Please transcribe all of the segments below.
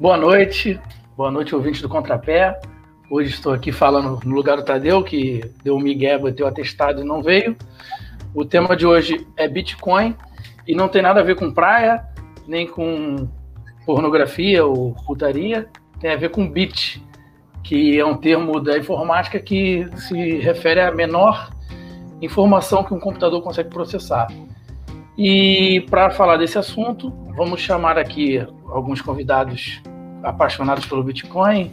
Boa noite, boa noite, ouvinte do Contrapé. Hoje estou aqui falando no lugar do Tadeu, que deu um migué, bateu atestado e não veio. O tema de hoje é Bitcoin e não tem nada a ver com praia, nem com pornografia ou putaria, tem a ver com bit, que é um termo da informática que se refere à menor informação que um computador consegue processar. E para falar desse assunto, vamos chamar aqui alguns convidados apaixonados pelo Bitcoin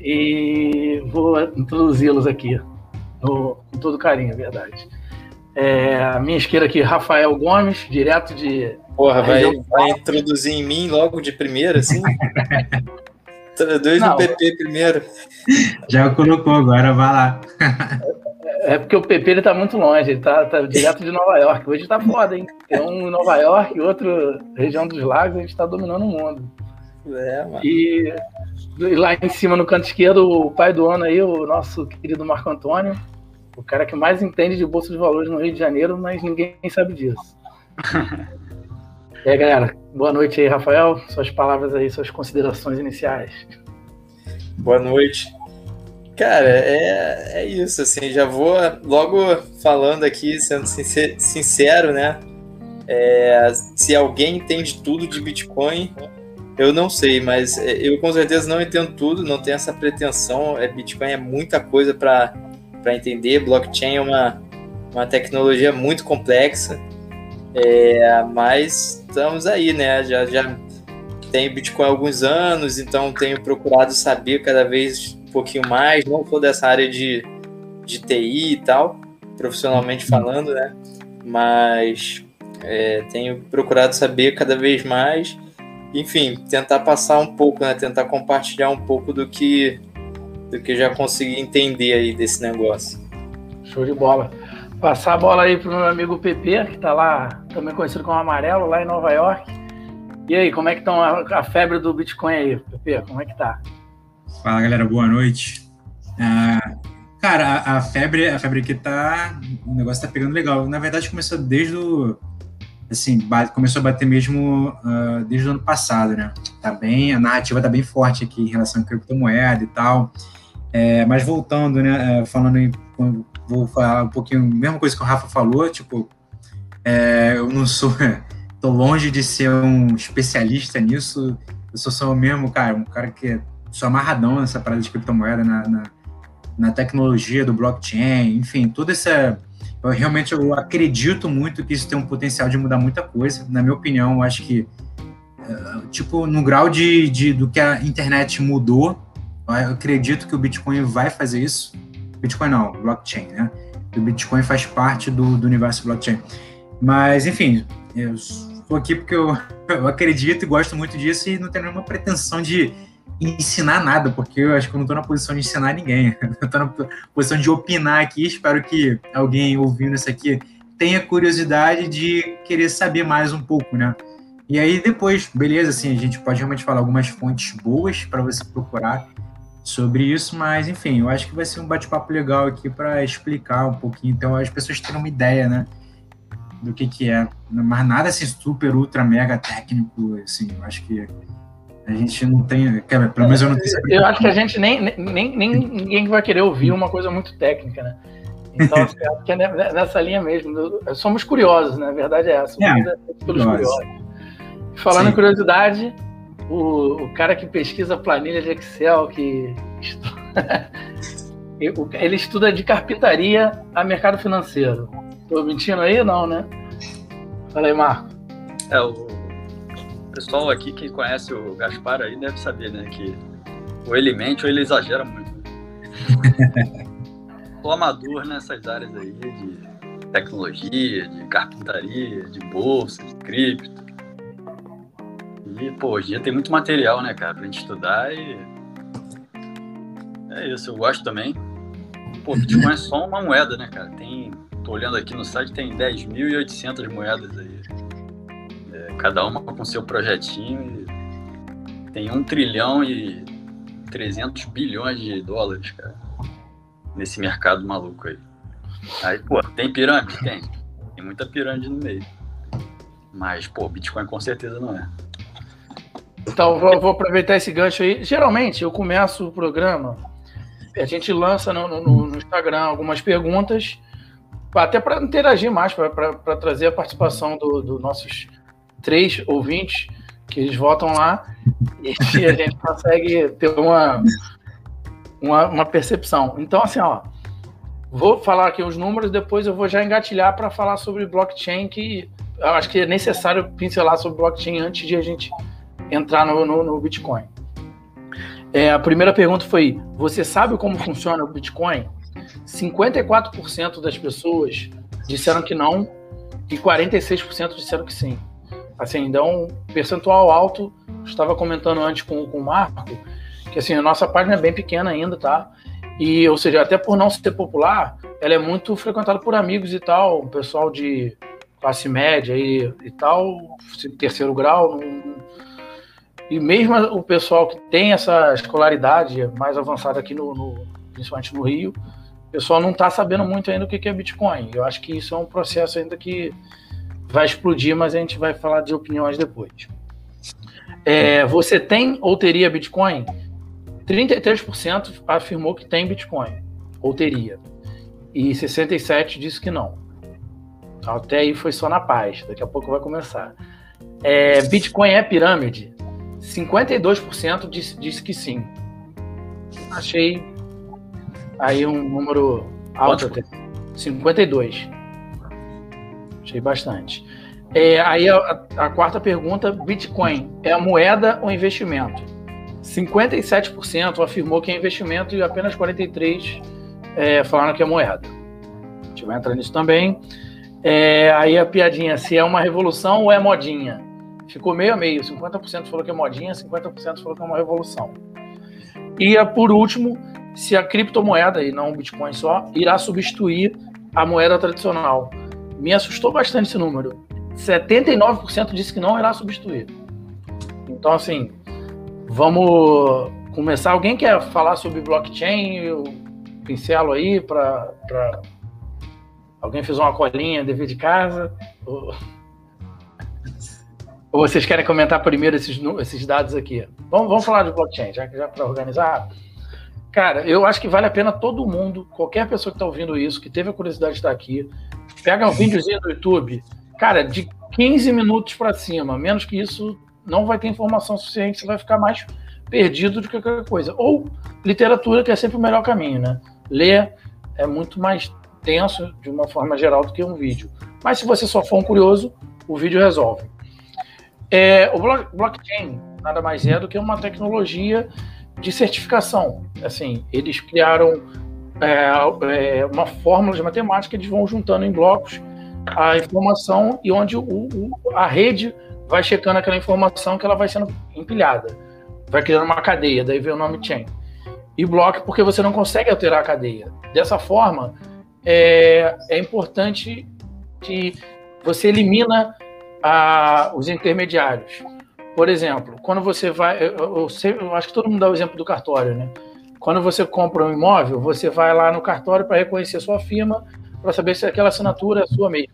e vou introduzi-los aqui no, com todo carinho, é verdade. É, a minha esquerda aqui, Rafael Gomes, direto de. Porra, vai, vai introduzir em mim logo de primeira, assim? Introduz no PP primeiro. Já colocou, agora vai lá. É porque o PP ele tá muito longe, ele tá, tá direto de Nova York. Hoje tá foda, hein? Tem um em Nova York e outro região dos lagos, a gente tá dominando o mundo. É, mano. E, lá em cima no canto esquerdo, o pai do ano aí, o nosso querido Marco Antônio, o cara que mais entende de bolsa de valores no Rio de Janeiro, mas ninguém sabe disso. e aí, galera, boa noite aí, Rafael. Suas palavras aí, suas considerações iniciais. Boa noite. Cara, é, é isso, assim, já vou logo falando aqui, sendo sincero, né? É, se alguém entende tudo de Bitcoin, eu não sei, mas é, eu com certeza não entendo tudo, não tenho essa pretensão. É, Bitcoin é muita coisa para entender, blockchain é uma, uma tecnologia muito complexa, é, mas estamos aí, né? Já, já tenho Bitcoin há alguns anos, então tenho procurado saber cada vez um pouquinho mais, não sou dessa área de, de TI e tal, profissionalmente falando, né? Mas é, tenho procurado saber cada vez mais, enfim, tentar passar um pouco, né? Tentar compartilhar um pouco do que do que já consegui entender aí desse negócio. Show de bola. Passar a bola aí pro meu amigo PP, que tá lá, também conhecido como Amarelo, lá em Nova York. E aí, como é que estão a, a, febre do Bitcoin aí, PP? Como é que tá? Fala, galera, boa noite. Uh, cara, a, a, febre, a febre aqui tá. O negócio tá pegando legal. Na verdade, começou desde o. Assim, começou a bater mesmo uh, desde o ano passado, né? Tá bem, a narrativa tá bem forte aqui em relação à criptomoeda e tal. É, mas voltando, né? É, falando em. Vou falar um pouquinho, mesma coisa que o Rafa falou, tipo, é, eu não sou tô longe de ser um especialista nisso. Eu sou só o mesmo, cara, um cara que sou amarradão nessa parada de criptomoeda, na, na, na tecnologia do blockchain, enfim, tudo essa. Eu realmente eu acredito muito que isso tem um potencial de mudar muita coisa. Na minha opinião, eu acho que, eh, tipo, no grau de, de do que a internet mudou, eu acredito que o Bitcoin vai fazer isso. Bitcoin não, blockchain, né? O Bitcoin faz parte do, do universo blockchain. Mas, enfim, eu Estou aqui porque eu, eu acredito e gosto muito disso e não tenho nenhuma pretensão de ensinar nada, porque eu acho que eu não estou na posição de ensinar ninguém. Eu estou na posição de opinar aqui. Espero que alguém ouvindo isso aqui tenha curiosidade de querer saber mais um pouco, né? E aí depois, beleza, assim, a gente pode realmente falar algumas fontes boas para você procurar sobre isso, mas enfim, eu acho que vai ser um bate-papo legal aqui para explicar um pouquinho, então as pessoas terem uma ideia, né? do que que é, mas nada assim super, ultra, mega técnico, assim, eu acho que a gente não tem, pelo menos eu não tenho Eu acho que a gente nem, nem, nem ninguém vai querer ouvir uma coisa muito técnica, né? Então, acho que é nessa linha mesmo. Somos curiosos, né? A verdade é essa. É, pelos curiosos. Falando Sim. em curiosidade, o, o, cara que pesquisa planilha de Excel, que estuda, ele estuda de carpintaria a mercado financeiro. Tô mentindo aí? Não, né? Fala aí, Marco. É, o pessoal aqui que conhece o Gaspar aí deve saber, né? Que ou ele mente ou ele exagera muito. Sou amador nessas áreas aí de tecnologia, de carpintaria, de bolsa, de cripto. E, pô, hoje em dia tem muito material, né, cara, pra gente estudar e. É isso, eu gosto também. Pô, Bitcoin é só uma moeda, né, cara? Tem Tô olhando aqui no site, tem 10.800 moedas aí. Cada uma com seu projetinho. tem 1 trilhão e 300 bilhões de dólares, cara. Nesse mercado maluco aí. Aí, pô, tem pirâmide? Tem. Tem muita pirâmide no meio. Mas, pô, Bitcoin com certeza não é. Então, vou, vou, aproveitar esse gancho aí. Geralmente, eu começo o programa, a gente lança no, no, no Instagram algumas perguntas, até para interagir mais, para trazer a participação dos do nossos três ouvintes, que eles votam lá, e a gente consegue ter uma, uma, uma percepção. Então, assim, ó, vou falar aqui os números, depois eu vou já engatilhar para falar sobre blockchain, que eu acho que é necessário pincelar sobre blockchain antes de a gente entrar no, no, no Bitcoin. É, a primeira pergunta foi: você sabe como funciona o Bitcoin? 54% das pessoas disseram que não e 46% disseram que sim. Assim, então, um percentual alto. Estava comentando antes com, com o Marco que assim, a nossa página é bem pequena ainda, tá? E, ou seja, até por não ser popular, ela é muito frequentada por amigos e tal, pessoal de classe média e, e tal, terceiro grau. E mesmo o pessoal que tem essa escolaridade mais avançada aqui, no, no principalmente no Rio, o pessoal não está sabendo muito ainda o que é Bitcoin. Eu acho que isso é um processo ainda que vai explodir, mas a gente vai falar de opiniões depois. É, você tem ou teria Bitcoin? 33% afirmou que tem Bitcoin, ou teria. E 67% disse que não. Até aí foi só na paz, daqui a pouco vai começar. É, Bitcoin é pirâmide? 52% disse, disse que sim. Achei aí um número alto até. 52. Achei bastante. É, aí a, a, quarta pergunta: Bitcoin é a moeda ou investimento? 57% afirmou que é investimento e apenas 43% é, falaram que é moeda. A gente vai entrar nisso também. É, aí a piadinha: se é uma revolução ou é modinha? Ficou meio a meio. 50% falou que é modinha, 50% falou que é uma revolução. E por último, se a criptomoeda, e não o Bitcoin só, irá substituir a moeda tradicional. Me assustou bastante esse número. 79% disse que não irá substituir. Então, assim, vamos começar. Alguém quer falar sobre blockchain? Eu pincelo aí para. Pra... Alguém fez uma colinha, dever de casa? Ou... Ou vocês querem comentar primeiro esses, esses dados aqui? Vamos, vamos falar de blockchain, já, já para organizar. Cara, eu acho que vale a pena todo mundo, qualquer pessoa que está ouvindo isso, que teve a curiosidade de estar aqui, pega um videozinho do YouTube, cara, de 15 minutos para cima, menos que isso, não vai ter informação suficiente, você vai ficar mais perdido do que qualquer coisa. Ou literatura, que é sempre o melhor caminho, né? Ler é muito mais tenso, de uma forma geral, do que um vídeo. Mas se você só for um curioso, o vídeo resolve. É, o blockchain nada mais é do que uma tecnologia de certificação. Assim, eles criaram é, é, uma fórmula de matemática, eles vão juntando em blocos a informação e onde o, o, a rede vai checando aquela informação que ela vai sendo empilhada. Vai criando uma cadeia, daí vem o nome chain. E bloco porque você não consegue alterar a cadeia. Dessa forma, é, é importante que você elimina a, os intermediários. Por exemplo, quando você vai. Eu, eu, eu, acho que todo mundo dá o exemplo do cartório, né? Quando você compra um imóvel, você vai lá no cartório para reconhecer sua firma, para saber se aquela assinatura é sua mesmo.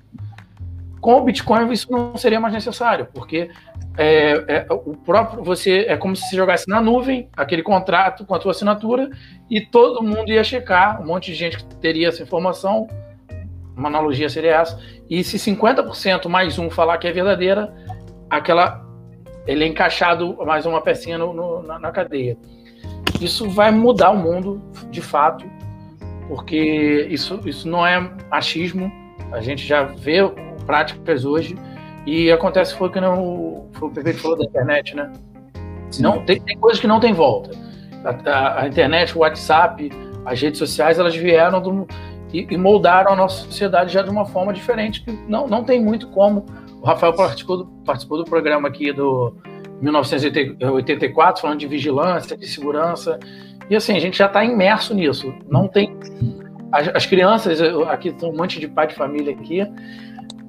Com o Bitcoin, isso não seria mais necessário, porque é, é, o próprio você é como se jogasse na nuvem aquele contrato com a sua assinatura e todo mundo ia checar, um monte de gente que teria essa informação uma analogia seria essa. E se 50% mais um falar que é verdadeira, aquela ele é encaixado mais uma pecinha no, no, na, na, cadeia. Isso vai mudar o mundo, de fato, porque isso, isso não é achismo. A gente já vê práticas hoje e acontece foi que não foi o PP que falou da internet, né? Não tem, tem coisas que não tem volta. A, a, a, internet, o WhatsApp, as redes sociais, elas vieram do, e, e, moldaram a nossa sociedade já de uma forma diferente, que não, não tem muito como. O Rafael participou do, participou do programa aqui do 1984, falando de vigilância, de segurança, e assim, a gente já está imerso nisso. Não tem. As, as crianças, aqui tem um monte de pai de família aqui,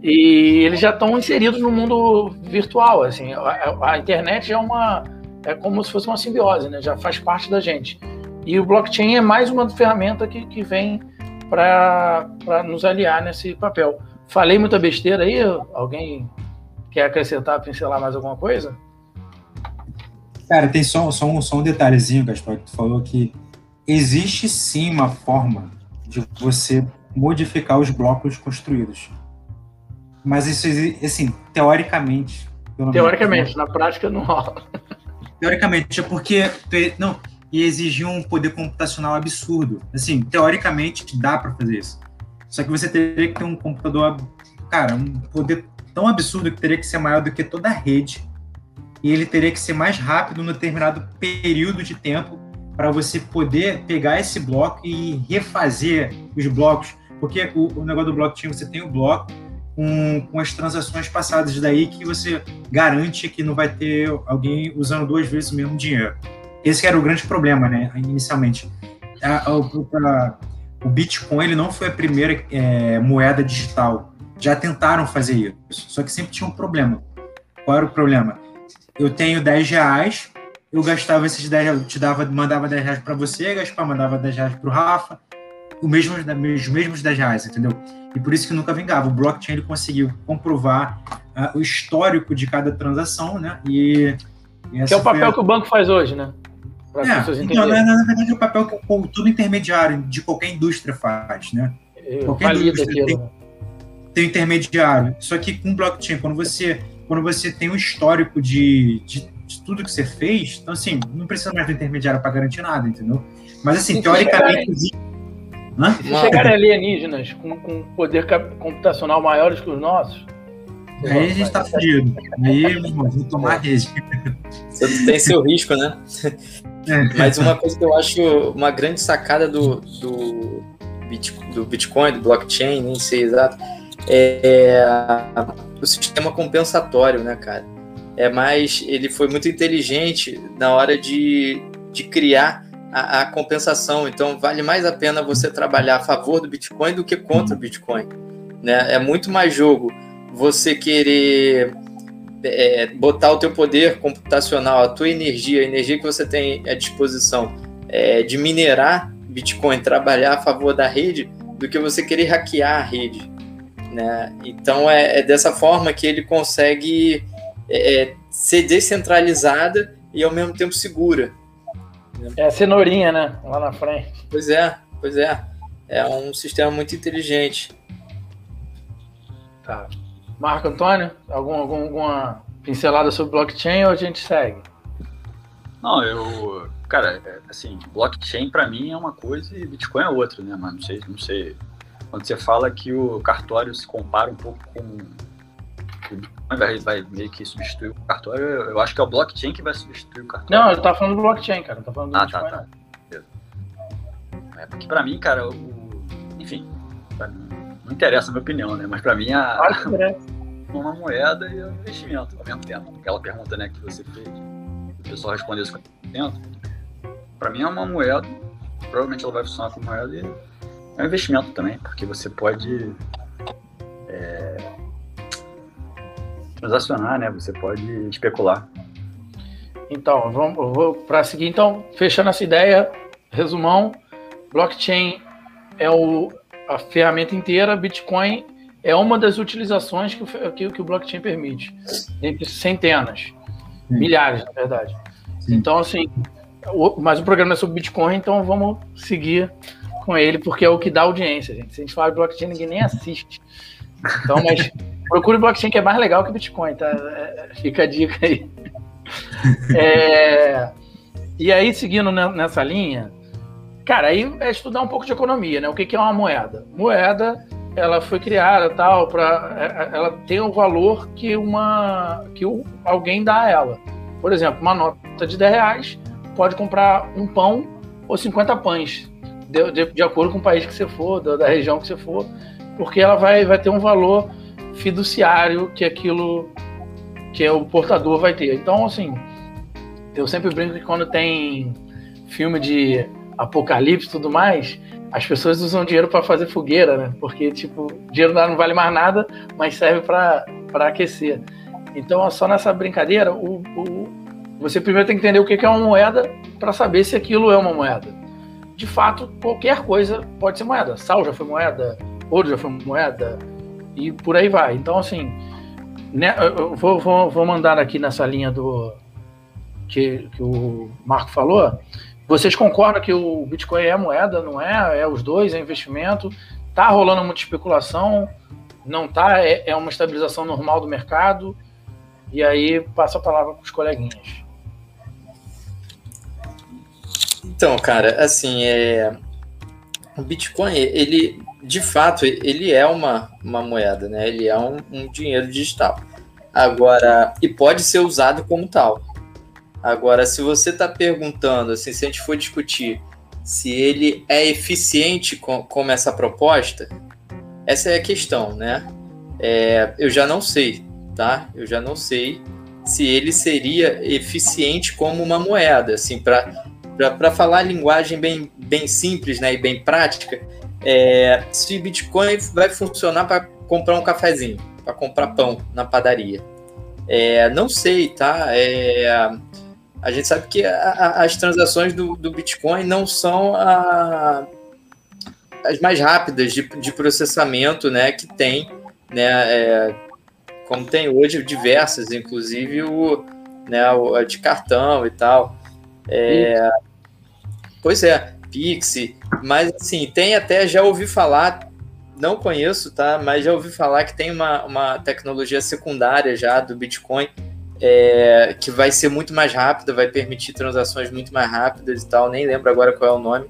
e eles já estão inseridos no mundo virtual. Assim, a, a, internet é uma. É como se fosse uma simbiose, né? já faz parte da gente. E o blockchain é mais uma ferramenta que, que vem para nos aliar nesse papel. Falei muita besteira aí? Alguém quer acrescentar, pincelar mais alguma coisa? Cara, tem só, só, um, só um detalhezinho, Gaspar, que tu falou que existe sim uma forma de você modificar os blocos construídos. Mas isso, assim, teoricamente. Teoricamente, na prática não rola. Teoricamente, é porque. Não, e exigir um poder computacional absurdo. Assim, teoricamente dá para fazer isso. Só que você teria que ter um computador, cara, um poder tão absurdo que teria que ser maior do que toda a rede. E ele teria que ser mais rápido num determinado período de tempo para você poder pegar esse bloco e refazer os blocos. Porque o, o negócio do blockchain, você tem o bloco com, com as transações passadas daí que você garante que não vai ter alguém usando duas vezes o mesmo dinheiro. Esse era o grande problema, né, inicialmente. A, a, o Bitcoin ele não foi a primeira é, moeda digital. Já tentaram fazer isso, só que sempre tinha um problema. Qual era o problema? Eu tenho 10 reais, eu gastava esses 10 reais, te dava, mandava 10 reais para você, Gaspar mandava 10 reais para o Rafa, os mesmos, os mesmos 10 reais, entendeu? E por isso que nunca vingava. O blockchain ele conseguiu comprovar uh, o histórico de cada transação, né? E, e que é o papel a... que o banco faz hoje, né? É, então, na, na, verdade, é o papel que o, todo intermediário de qualquer indústria faz, né? Eu qualquer indústria tem, tem intermediário. Só que com blockchain, quando você, quando você tem um histórico de, de, de tudo que você fez, então, assim, não precisa mais do intermediário para garantir nada, entendeu? Mas, assim, teoricamente... Chegarem, se chegarem alienígenas com, com poder computacional maiores que os nossos, Aí a gente tá fudido. Aí, vamos tomar risco. Você tem seu risco, né? É. Mas uma coisa que eu acho uma grande sacada do, do, do Bitcoin, do blockchain, nem sei exato, é o sistema compensatório, né, cara? É mais, ele foi muito inteligente na hora de, de criar a, a, compensação. Então, vale mais a pena você trabalhar a favor do Bitcoin do que contra o Bitcoin. Né? É muito mais jogo você querer é, botar o teu poder computacional, a tua energia, a energia que você tem à disposição é, de minerar Bitcoin, trabalhar a favor da rede, do que você querer hackear a rede. Né? Então é, é dessa forma que ele consegue é, é ser descentralizada e ao mesmo tempo segura. É a cenourinha, né? Lá na frente. Pois é, pois é. É um sistema muito inteligente. Tá. Marco Antônio, algum, algum, alguma pincelada sobre blockchain ou a gente segue? Não, eu. Cara, é, assim, blockchain para mim é uma coisa e Bitcoin é outra, né? Mas não sei, não sei. Quando você fala que o cartório se compara um pouco com. O Bitcoin vai, vai meio que substituir o cartório, eu acho que é o blockchain que vai substituir o cartório. Não, ele tá falando do blockchain, cara. Não tá falando do ah, tá, tá. É porque pra mim, cara, o. Enfim, pra mim, não interessa a minha opinião, né? Mas para mim a, uma moeda e um investimento ao mesmo tempo. Aquela pergunta né, que você fez, o pessoal respondeu 50%. Para mim é uma moeda, provavelmente ela vai funcionar como moeda e é um investimento também, porque você pode é, transacionar, né? Você pode especular. Então, vamos vou para seguir. Então, fechando essa ideia, resumão: blockchain é o, a ferramenta inteira, Bitcoin é uma das utilizações que o, que, que o blockchain permite, entre centenas, Sim. milhares, na verdade. Sim. Então, assim, o, mas o programa é sobre Bitcoin, então vamos seguir com ele, porque é o que dá audiência, gente. Se a gente falar de blockchain, ninguém nem assiste. Então, mas procure blockchain, que é mais legal que Bitcoin, tá? É, fica a dica aí. É, e aí, seguindo nessa linha, Cara, aí é estudar um pouco de economia, né? O que, que é uma moeda? Moeda, ela foi criada tal para, é, é, ela tem o valor que uma que alguém dá a ela. Por exemplo, uma nota de 10 reais pode comprar um pão ou 50 pães, de, de, de acordo com o país que você for, da, da, região que você for, porque ela vai, vai ter um valor fiduciário que aquilo que o portador vai ter. Então, assim, eu sempre brinco que quando tem filme de apocalipse e tudo mais, as pessoas usam dinheiro para fazer fogueira, né? Porque, tipo, dinheiro não vale mais nada, mas serve para aquecer. Então, só nessa brincadeira, o, o, você primeiro tem que entender o que é uma moeda para saber se aquilo é uma moeda. De fato, qualquer coisa pode ser moeda. Sal já foi moeda, ouro já foi moeda, e por aí vai. Então, assim, né, eu vou, vou, vou mandar aqui nessa linha do, que, que o Marco falou, vocês concordam que o Bitcoin é moeda, não é? É os dois, é investimento? Tá rolando muita especulação? Não tá? É, é uma estabilização normal do mercado? E aí passa a palavra para os coleguinhas. Então, cara, assim, é... o Bitcoin, ele, de fato, ele é uma, uma moeda, né? Ele é um, um dinheiro digital. Agora, e pode ser usado como tal. Agora, se você está perguntando, assim, se a gente for discutir se ele é eficiente com, como essa proposta, essa é a questão, né? É, eu já não sei, tá? Eu já não sei se ele seria eficiente como uma moeda, assim, para falar a linguagem bem, bem simples, né, e bem prática, é, se Bitcoin vai funcionar para comprar um cafezinho, para comprar pão na padaria. É, não sei, tá? É, a gente sabe que a, a, as transações do, do, Bitcoin não são a, as mais rápidas de, de, processamento né, que tem, né, é, como tem hoje diversas, inclusive o, né, o de cartão e tal. É, pois é, Pix, mas assim, tem até, já ouvi falar, não conheço, tá? Mas já ouvi falar que tem uma, uma tecnologia secundária já do Bitcoin é, que vai ser muito mais rápida, vai permitir transações muito mais rápidas e tal. Nem lembro agora qual é o nome.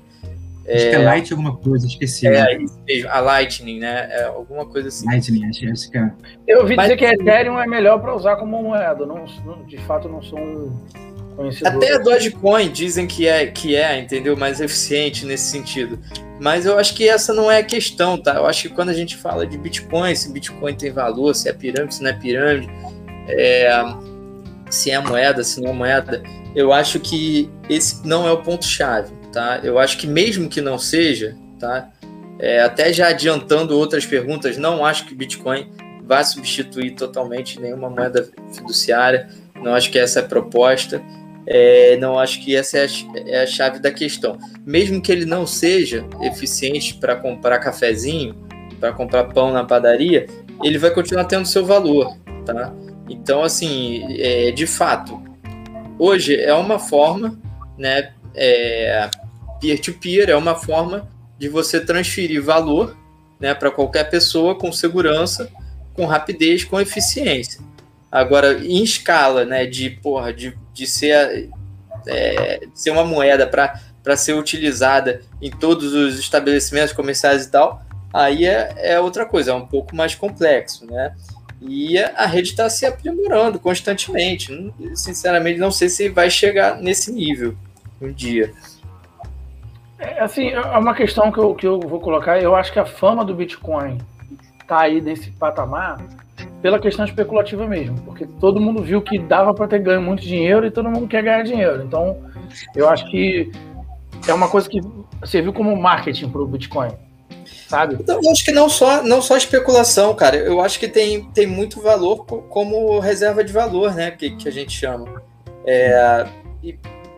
Acho é, que é Light alguma coisa, esqueci. É, né? isso mesmo, a Lightning, né? É alguma coisa assim. Lightning, acho que é. Eu ouvi Mas, dizer que a Ethereum é melhor para usar como moeda. Não, não, de fato, não sou um conhecedor. Até a Dogecoin dizem que é, que é, entendeu? Mais eficiente nesse sentido. Mas eu acho que essa não é a questão, tá? Eu acho que quando a gente fala de Bitcoin, se Bitcoin tem valor, se é pirâmide, se não é pirâmide, é, se é moeda, se não é moeda, eu acho que esse não é o ponto-chave, tá? Eu acho que mesmo que não seja, tá? É, até já adiantando outras perguntas, não acho que Bitcoin vai substituir totalmente nenhuma moeda fiduciária, não acho que essa é a proposta, é, não acho que essa é a, é a chave da questão. Mesmo que ele não seja eficiente para comprar cafezinho, para comprar pão na padaria, ele vai continuar tendo seu valor, tá? Então, assim, é, de fato, hoje é uma forma, né, é, peer-to-peer, é uma forma de você transferir valor né, para qualquer pessoa com segurança, com rapidez, com eficiência. Agora, em escala né, de, porra, de, de ser, é, de ser uma moeda para ser utilizada em todos os estabelecimentos comerciais e tal, aí é, é outra coisa, é um pouco mais complexo, né? E a rede está se aprimorando constantemente. Sinceramente, não sei se vai chegar nesse nível um dia. É, assim, é uma questão que eu, que eu vou colocar. Eu acho que a fama do Bitcoin está aí nesse patamar pela questão especulativa mesmo, porque todo mundo viu que dava para ter ganho muito dinheiro e todo mundo quer ganhar dinheiro. Então, eu acho que é uma coisa que serviu como marketing para o Bitcoin sabe? Então, eu acho que não só, não só especulação, cara. Eu acho que tem, tem muito valor como reserva de valor, né? Que, que a gente chama. É, e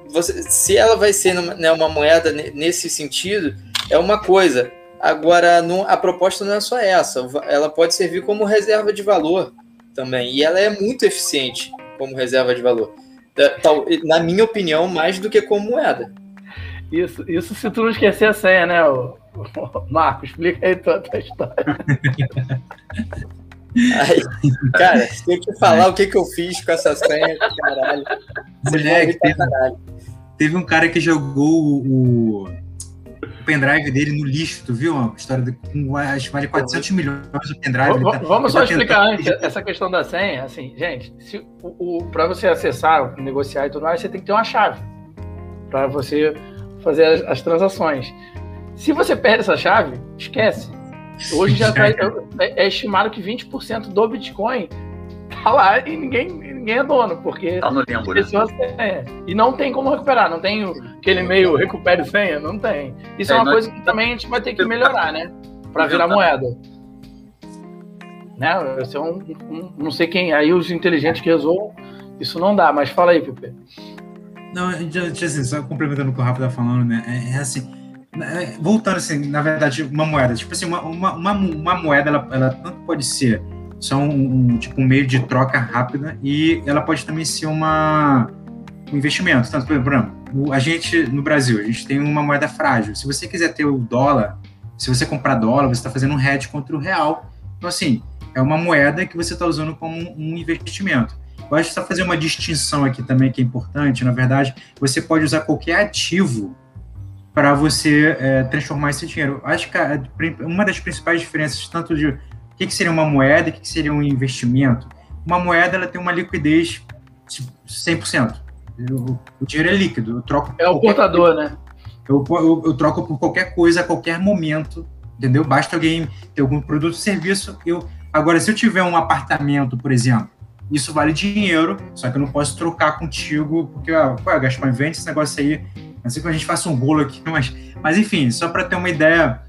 você, se ela vai ser né, uma moeda nesse sentido, é uma coisa. Agora, não, a proposta não é só essa. Ela pode servir como reserva de valor também. E ela é muito eficiente como reserva de valor. Na minha opinião, mais do que como moeda. Isso, isso se tu não esquecer a senha, né, Marco? Explica aí tua, tua história. Aí, cara, se eu te falar o que, que eu fiz com essa senha, caralho. Moleque, teve, caralho. teve um cara que jogou o, o pendrive dele no lixo, tu viu? A história de acho que vale 400 milhões o pendrive. Vamos, tá, vamos só tá explicar antes essa questão da senha. Assim, gente, se o, o para você acessar, negociar e tudo mais, você tem que ter uma chave para você fazer as, as, transações. Se você perde essa chave, esquece. Hoje já tá, é, é estimado que 20% do Bitcoin tá lá e ninguém, ninguém é dono, porque tá no limbo, né? é, e não tem como recuperar, não tem aquele meio recupere senha, não tem. Isso é, é uma coisa que também a gente vai ter que melhorar, né? Para virar moeda. Né? Esse é um, um, não sei quem, aí os inteligentes que resolvam, isso não dá, mas fala aí, Pepe. Não, assim, só complementando o que o Rafa tá falando, né? É, é assim, né, voltando assim, na verdade, uma moeda, tipo assim, uma, uma, uma, uma moeda, ela, ela, tanto pode ser só um, um, tipo, um meio de troca rápida e ela pode também ser uma, o investimento. Tanto, por exemplo, a gente, no Brasil, a gente tem uma moeda frágil. Se você quiser ter o dólar, se você comprar dólar, você está fazendo um hedge contra o real. Então, assim, é uma moeda que você está usando como um investimento. Eu acho que só fazer uma distinção aqui também que é importante. Na verdade, você pode usar qualquer ativo para você é, transformar esse dinheiro. Acho que a, uma das principais diferenças, tanto de que, que seria uma moeda e o que, que seria um investimento, uma moeda ela tem uma liquidez 100%. O, o dinheiro é líquido. Eu troco é o portador, coisa. né? Eu, eu, eu, troco por qualquer coisa, a qualquer momento, entendeu? Basta alguém ter algum produto ou serviço. Eu, agora, se eu tiver um apartamento, por exemplo, isso vale dinheiro, só que eu não posso trocar contigo, porque, ah, pô, Gaspar, vende esse negócio aí. Não sei que a gente faça um bolo aqui, mas, mas enfim, só para ter uma ideia,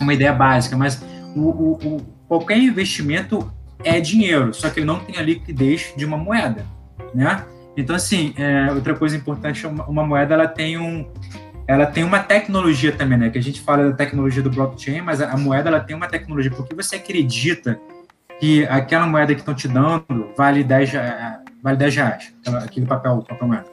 uma ideia básica. Mas o, o, o, qualquer investimento é dinheiro, só que ele não tem a liquidez de uma moeda, né? Então, assim, é, outra coisa importante, uma, uma moeda, ela tem um, ela tem uma tecnologia também, né? Que a gente fala da tecnologia do blockchain, mas a, a moeda ela tem uma tecnologia. Porque você acredita que aquela moeda que estão te dando vale 10, vale 10 reais, aquele papel, papel moeda.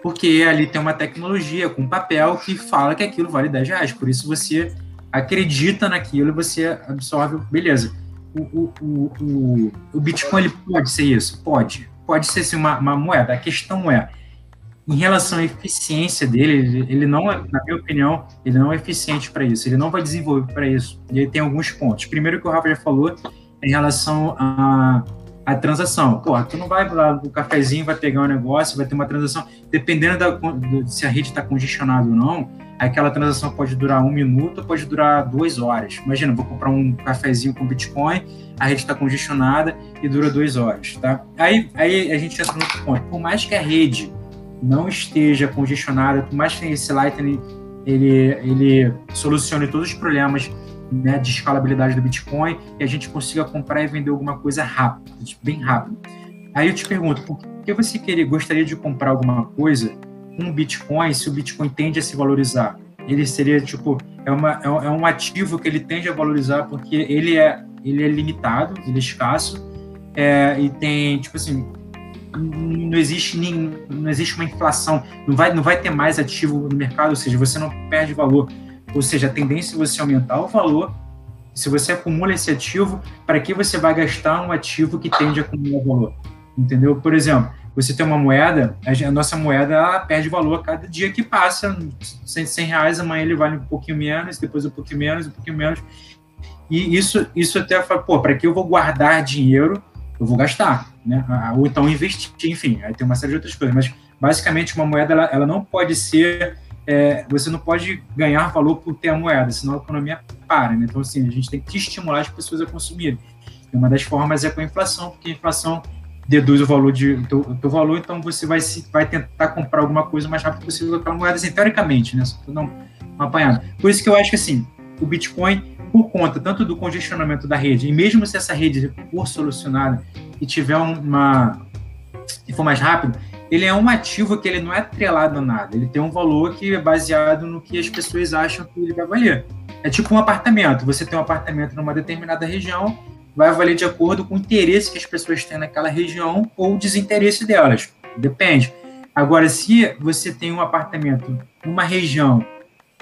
Porque ali tem uma tecnologia com papel que fala que aquilo vale 10 reais. Por isso você acredita naquilo e você absorve, beleza. O, o, o, o, o Bitcoin ele pode ser isso? Pode. Pode ser sim, uma, uma moeda. A questão é, em relação à eficiência dele, ele, não, é, na minha opinião, ele não é eficiente para isso. Ele não vai desenvolver para isso. E ele tem alguns pontos. Primeiro que o Rafa já falou, em relação à, à transação. Pô, tu não vai lá no cafezinho, vai pegar um negócio, vai ter uma transação, dependendo da, do, se a rede está congestionada ou não, aquela transação pode durar um minuto, pode durar duas horas. Imagina, vou comprar um cafezinho com Bitcoin, a rede está congestionada e dura duas horas, tá? Aí, aí a gente entra no ponto. Por mais que a rede não esteja congestionada, por mais que esse Lightning ele, ele solucione todos os problemas né, de escalabilidade do Bitcoin e a gente consiga comprar e vender alguma coisa rápido, bem rápido. Aí eu te pergunto, por que você querer, gostaria de comprar alguma coisa com Bitcoin se o Bitcoin tende a se valorizar? Ele seria tipo é, uma, é um é ativo que ele tende a valorizar porque ele é ele é limitado, ele é escasso é, e tem tipo assim não existe nem, não existe uma inflação, não vai não vai ter mais ativo no mercado, ou seja, você não perde valor ou seja, a tendência é você aumentar o valor. Se você acumula esse ativo, para que você vai gastar um ativo que tende a acumular valor? Entendeu? Por exemplo, você tem uma moeda, a nossa moeda ela perde valor a cada dia que passa. 100 reais, amanhã ele vale um pouquinho menos, depois um pouquinho menos, um pouquinho menos. E isso, isso até fala, pô, para que eu vou guardar dinheiro, eu vou gastar, né? Ou então investir, enfim, aí tem uma série de outras coisas. Mas basicamente uma moeda ela, ela não pode ser é, você não pode ganhar valor por ter a moeda, senão a economia para. Né? Então, assim, a gente tem que estimular as pessoas a consumirem. E uma das formas é com a inflação, porque a inflação deduz o valor de teu, teu valor, então você vai, se, vai tentar comprar alguma coisa mais rápido possível com aquela moeda, assim, teoricamente, né? Só não apanhado. Por isso que eu acho que, assim, o Bitcoin, por conta tanto do congestionamento da rede, e mesmo se essa rede for solucionada e tiver uma. e for mais rápido, ele é um ativo que ele não é atrelado a nada. Ele tem um valor que é baseado no que as pessoas acham que ele vai valer. É tipo um apartamento. Você tem um apartamento numa determinada região, vai valer de acordo com o interesse que as pessoas têm naquela região ou o desinteresse delas. Depende. Agora, se você tem um apartamento numa região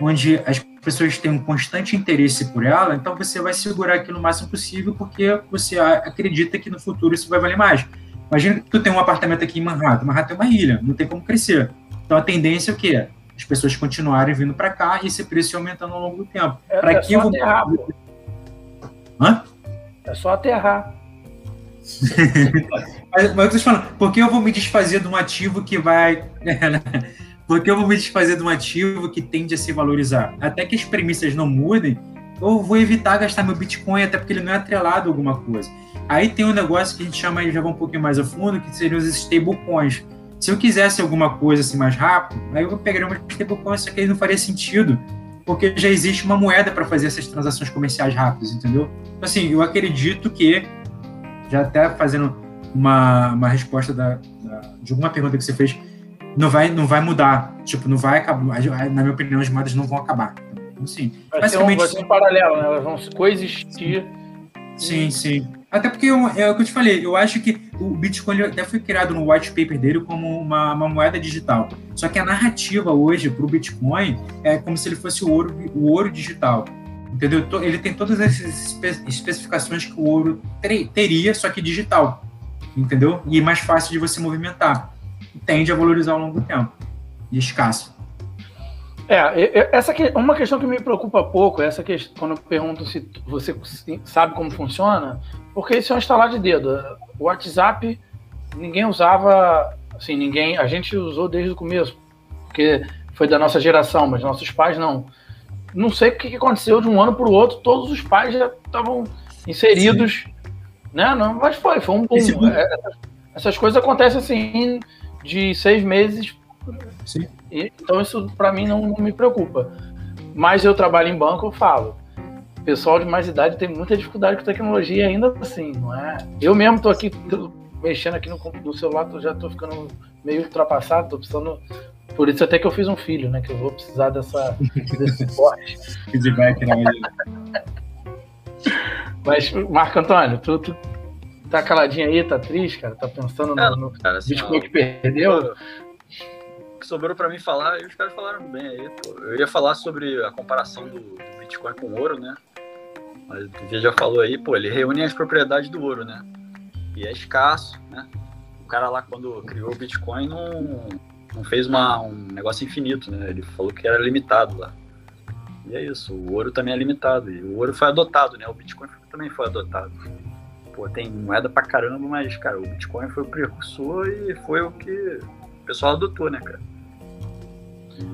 onde as pessoas têm um constante interesse por ela, então você vai segurar aquilo o máximo possível porque você acredita que no futuro isso vai valer mais. Imagina que tu tem um apartamento aqui em Manhattan. Manhattan é uma ilha, não tem como crescer. Então a tendência é o quê? As pessoas continuarem vindo para cá e esse preço aumentando ao longo do tempo. É, para é que eu vou. Aterrar, Hã? É só aterrar. mas, mas eu falando, por que eu vou me desfazer de um ativo que vai. por que eu vou me desfazer de um ativo que tende a se valorizar? Até que as premissas não mudem, eu vou evitar gastar meu Bitcoin, até porque ele não é atrelado a alguma coisa. Aí tem um negócio que a gente chama, aí já vai um pouquinho mais a fundo, que seriam os stablecoins. Se eu quisesse alguma coisa assim mais rápido, aí eu pegaria uma stablecoin, só que aí não faria sentido, porque já existe uma moeda para fazer essas transações comerciais rápidas, entendeu? Então, assim, eu acredito que, já até fazendo uma, uma resposta da, da, de alguma pergunta que você fez, não vai, não vai mudar. Tipo, não vai acabar. Na minha opinião, as moedas não vão acabar. Então, assim, vai, basicamente, ser um, vai ser um paralelo, né? Elas vão coexistir. Sim, sim. Até porque é o que eu te falei, eu acho que o Bitcoin até foi criado no white paper dele como uma, uma moeda digital. Só que a narrativa hoje para o Bitcoin é como se ele fosse o ouro, o ouro digital. Entendeu? Ele tem todas essas especificações que o ouro teria, só que digital. Entendeu? E mais fácil de você movimentar. Tende a valorizar ao longo do tempo. E escasso. É, essa que, uma questão que me preocupa pouco, essa questão, quando eu pergunto se você sabe como funciona, porque isso é um instalar de dedo. O WhatsApp ninguém usava, assim, ninguém, a gente usou desde o começo, porque foi da nossa geração, mas nossos pais não. Não sei o que aconteceu de um ano para o outro, todos os pais já estavam inseridos, Sim. né? Não, mas foi, foi um boom. É, essas coisas acontecem assim de seis meses. Sim. então isso para mim não, não me preocupa. Mas eu trabalho em banco, eu falo pessoal de mais idade tem muita dificuldade com tecnologia ainda assim, não é? Eu mesmo tô aqui mexendo aqui no, no celular, tô, já tô ficando meio ultrapassado, tô precisando. Por isso até que eu fiz um filho, né? Que eu vou precisar dessa, desse suporte. Feedback, né? Mas, Marco Antônio, tu, tu tá caladinho aí, tá triste, cara? Tá pensando no, no cara, assim, Bitcoin que perdeu? O que sobrou pra mim falar, e os caras falaram bem aí, pô. Eu ia falar sobre a comparação do, do Bitcoin com ouro, né? Mas o já falou aí, pô, ele reúne as propriedades do ouro, né? E é escasso, né? O cara lá, quando criou o Bitcoin, não, não fez uma, um negócio infinito, né? Ele falou que era limitado lá. E é isso, o ouro também é limitado. E o ouro foi adotado, né? O Bitcoin também foi adotado. Pô, tem moeda pra caramba, mas, cara, o Bitcoin foi o precursor e foi o que o pessoal adotou, né, cara?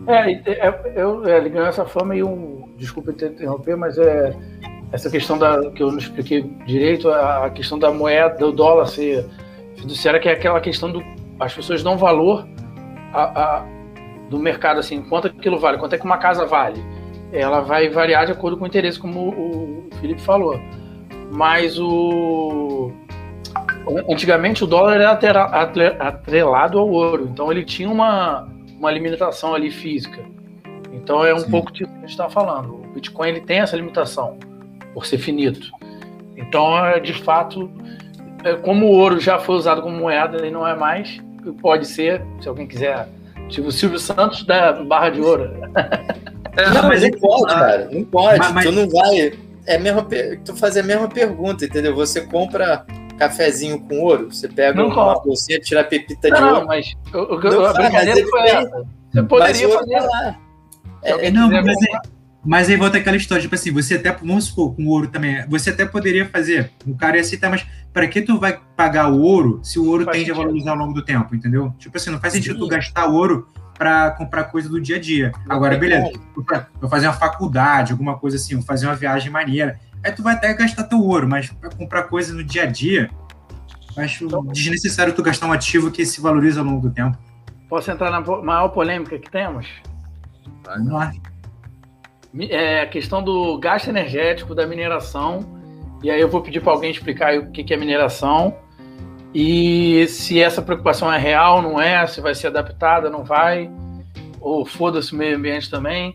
É, é eu, é, ele ganhou essa fama e um. Desculpa interromper, mas é essa questão da que eu não expliquei direito, a, a questão da moeda, do dólar ser fiduciária, que é aquela questão do as pessoas dão valor a, a, do mercado, assim, quanto aquilo vale, quanto é que uma casa vale. Ela vai variar de acordo com o interesse, como o, o Felipe falou. Mas o antigamente o dólar era atrelado ao ouro, então ele tinha uma, uma limitação ali física. Então é um Sim. pouco disso que a gente está falando. O Bitcoin ele tem essa limitação por ser finito. Então, é, de fato, é, como o ouro já foi usado como moeda e não é mais, pode ser, se alguém quiser, tipo o Silvio Santos da barra de ouro. É, não, mas não pode, cara. Não pode. Mas, mas... Tu não vai. É mesmo tu fazer a mesma pergunta, entendeu? Você compra cafezinho com ouro, você pega não uma bolsinha, tira a pepita não, de ouro. Não, mas o, o, a brincadeira foi essa. Você poderia fazer. É, não, mas é, mas aí volta aquela história, tipo assim, você até, vamos supor, com ouro também, você até poderia fazer, o cara ia aceitar, mas para que tu vai pagar o ouro se o ouro faz tende sentido. a valorizar ao longo do tempo, entendeu? Tipo assim, não faz sentido Sim. tu gastar ouro para comprar coisa do dia a dia. Agora, beleza, vou fazer uma faculdade, alguma coisa assim, vou fazer uma viagem maneira, aí tu vai até gastar teu ouro, mas para comprar coisa no dia a dia, acho então, desnecessário tu gastar um ativo que se valoriza ao longo do tempo. Posso entrar na maior polêmica que temos? Vamos lá é, a questão do gasto energético da mineração. E aí eu vou pedir para alguém explicar o que é mineração e se essa preocupação é real, não é, se vai ser adaptada, não vai, ou foda-se o meio ambiente também.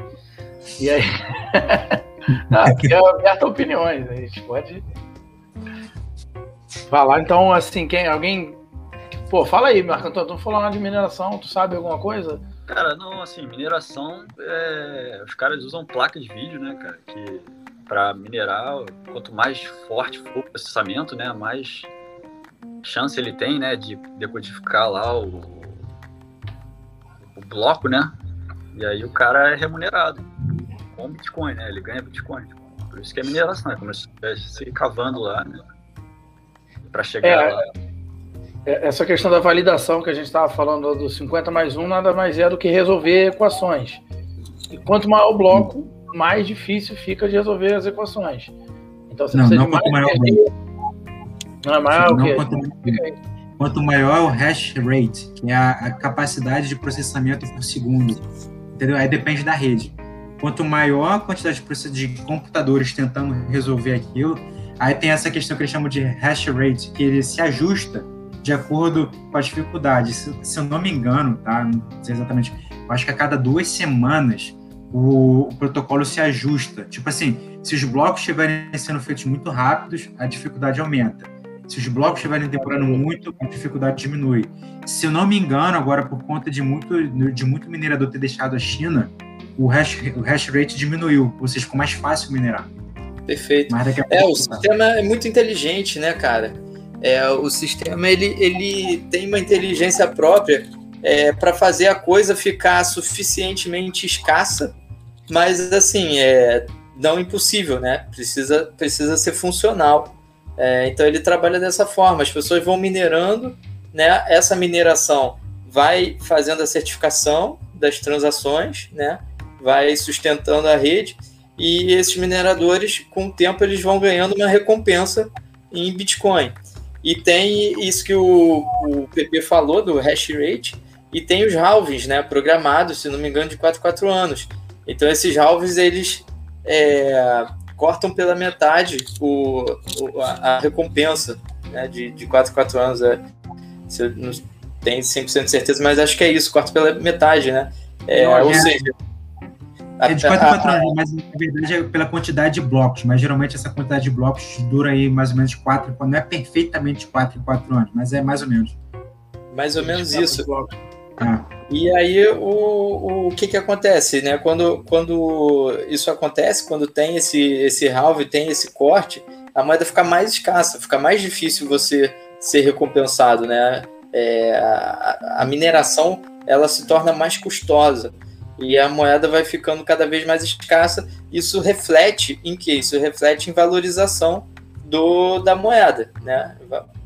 E aí. aqui é aberto a opiniões, a gente pode falar. Então, assim, quem, alguém. Pô, fala aí, Marco Antônio, tu falou de mineração, tu sabe alguma coisa? Cara, não, assim, mineração, é... os caras usam placas de vídeo, né, cara, que para minerar, quanto mais forte for o processamento, né, mais chance ele tem, né, de decodificar lá o, o bloco, né, e aí o cara é remunerado com Bitcoin, né, ele ganha Bitcoin. Por isso que é mineração, é como se estivesse cavando lá, né, para chegar é, lá. É, essa questão da validação que a gente estava falando do 50 mais 1 nada mais é do que resolver equações. E quanto maior o bloco, mais difícil fica de resolver as equações. Então você não, precisa não de mais. Maior não é maior não, o quê? Quanto, quanto, maior é o hash rate, que é a, a, capacidade de processamento por segundo. Entendeu? Aí depende da rede. Quanto maior a quantidade de, computadores tentando resolver aquilo, aí tem essa questão que eles chamam de hash rate, que ele se ajusta de acordo com as dificuldades. Se, se, eu não me engano, tá? Não sei exatamente. Acho que a cada duas semanas o, o, protocolo se ajusta. Tipo assim, se os blocos estiverem sendo feitos muito rápidos, a dificuldade aumenta. Se os blocos estiverem demorando muito, a dificuldade diminui. Se eu não me engano, agora por conta de muito, de muito minerador ter deixado a China, o hash, o hash rate diminuiu, ou seja, ficou mais fácil minerar. Perfeito. é, o sistema é muito inteligente, né, cara? É, o sistema ele, ele tem uma inteligência própria é, para fazer a coisa ficar suficientemente escassa, mas assim, é não impossível, né? Precisa, precisa ser funcional. É, então ele trabalha dessa forma. As pessoas vão minerando, né? Essa mineração vai fazendo a certificação das transações, né? Vai sustentando a rede e esses mineradores, com o tempo, eles vão ganhando uma recompensa em Bitcoin. E tem isso que o, o PP falou do hash rate, e tem os halvings, né, programados, se não me engano, de 4 4 anos. Então esses halvings, eles é, cortam pela metade o, o a, a, recompensa né, de, de 4 4 anos. É, não tem 100% de certeza, mas acho que é isso, corta pela metade, né? É, ou seja, é de 4 a 4 anos, mas na verdade é pela quantidade de blocos, mas geralmente essa quantidade de blocos dura aí mais ou menos 4, não é perfeitamente 4 em 4 anos, mas é mais ou menos. Mais ou menos isso. Ah. E aí o, o, o que que acontece, né? Quando, quando isso acontece, quando tem esse, esse halve, tem esse corte, a moeda fica mais escassa, fica mais difícil você ser recompensado, né? É, a, a mineração ela se torna mais custosa e a moeda vai ficando cada vez mais escassa. Isso reflete em que? Isso reflete em valorização do, da moeda, né?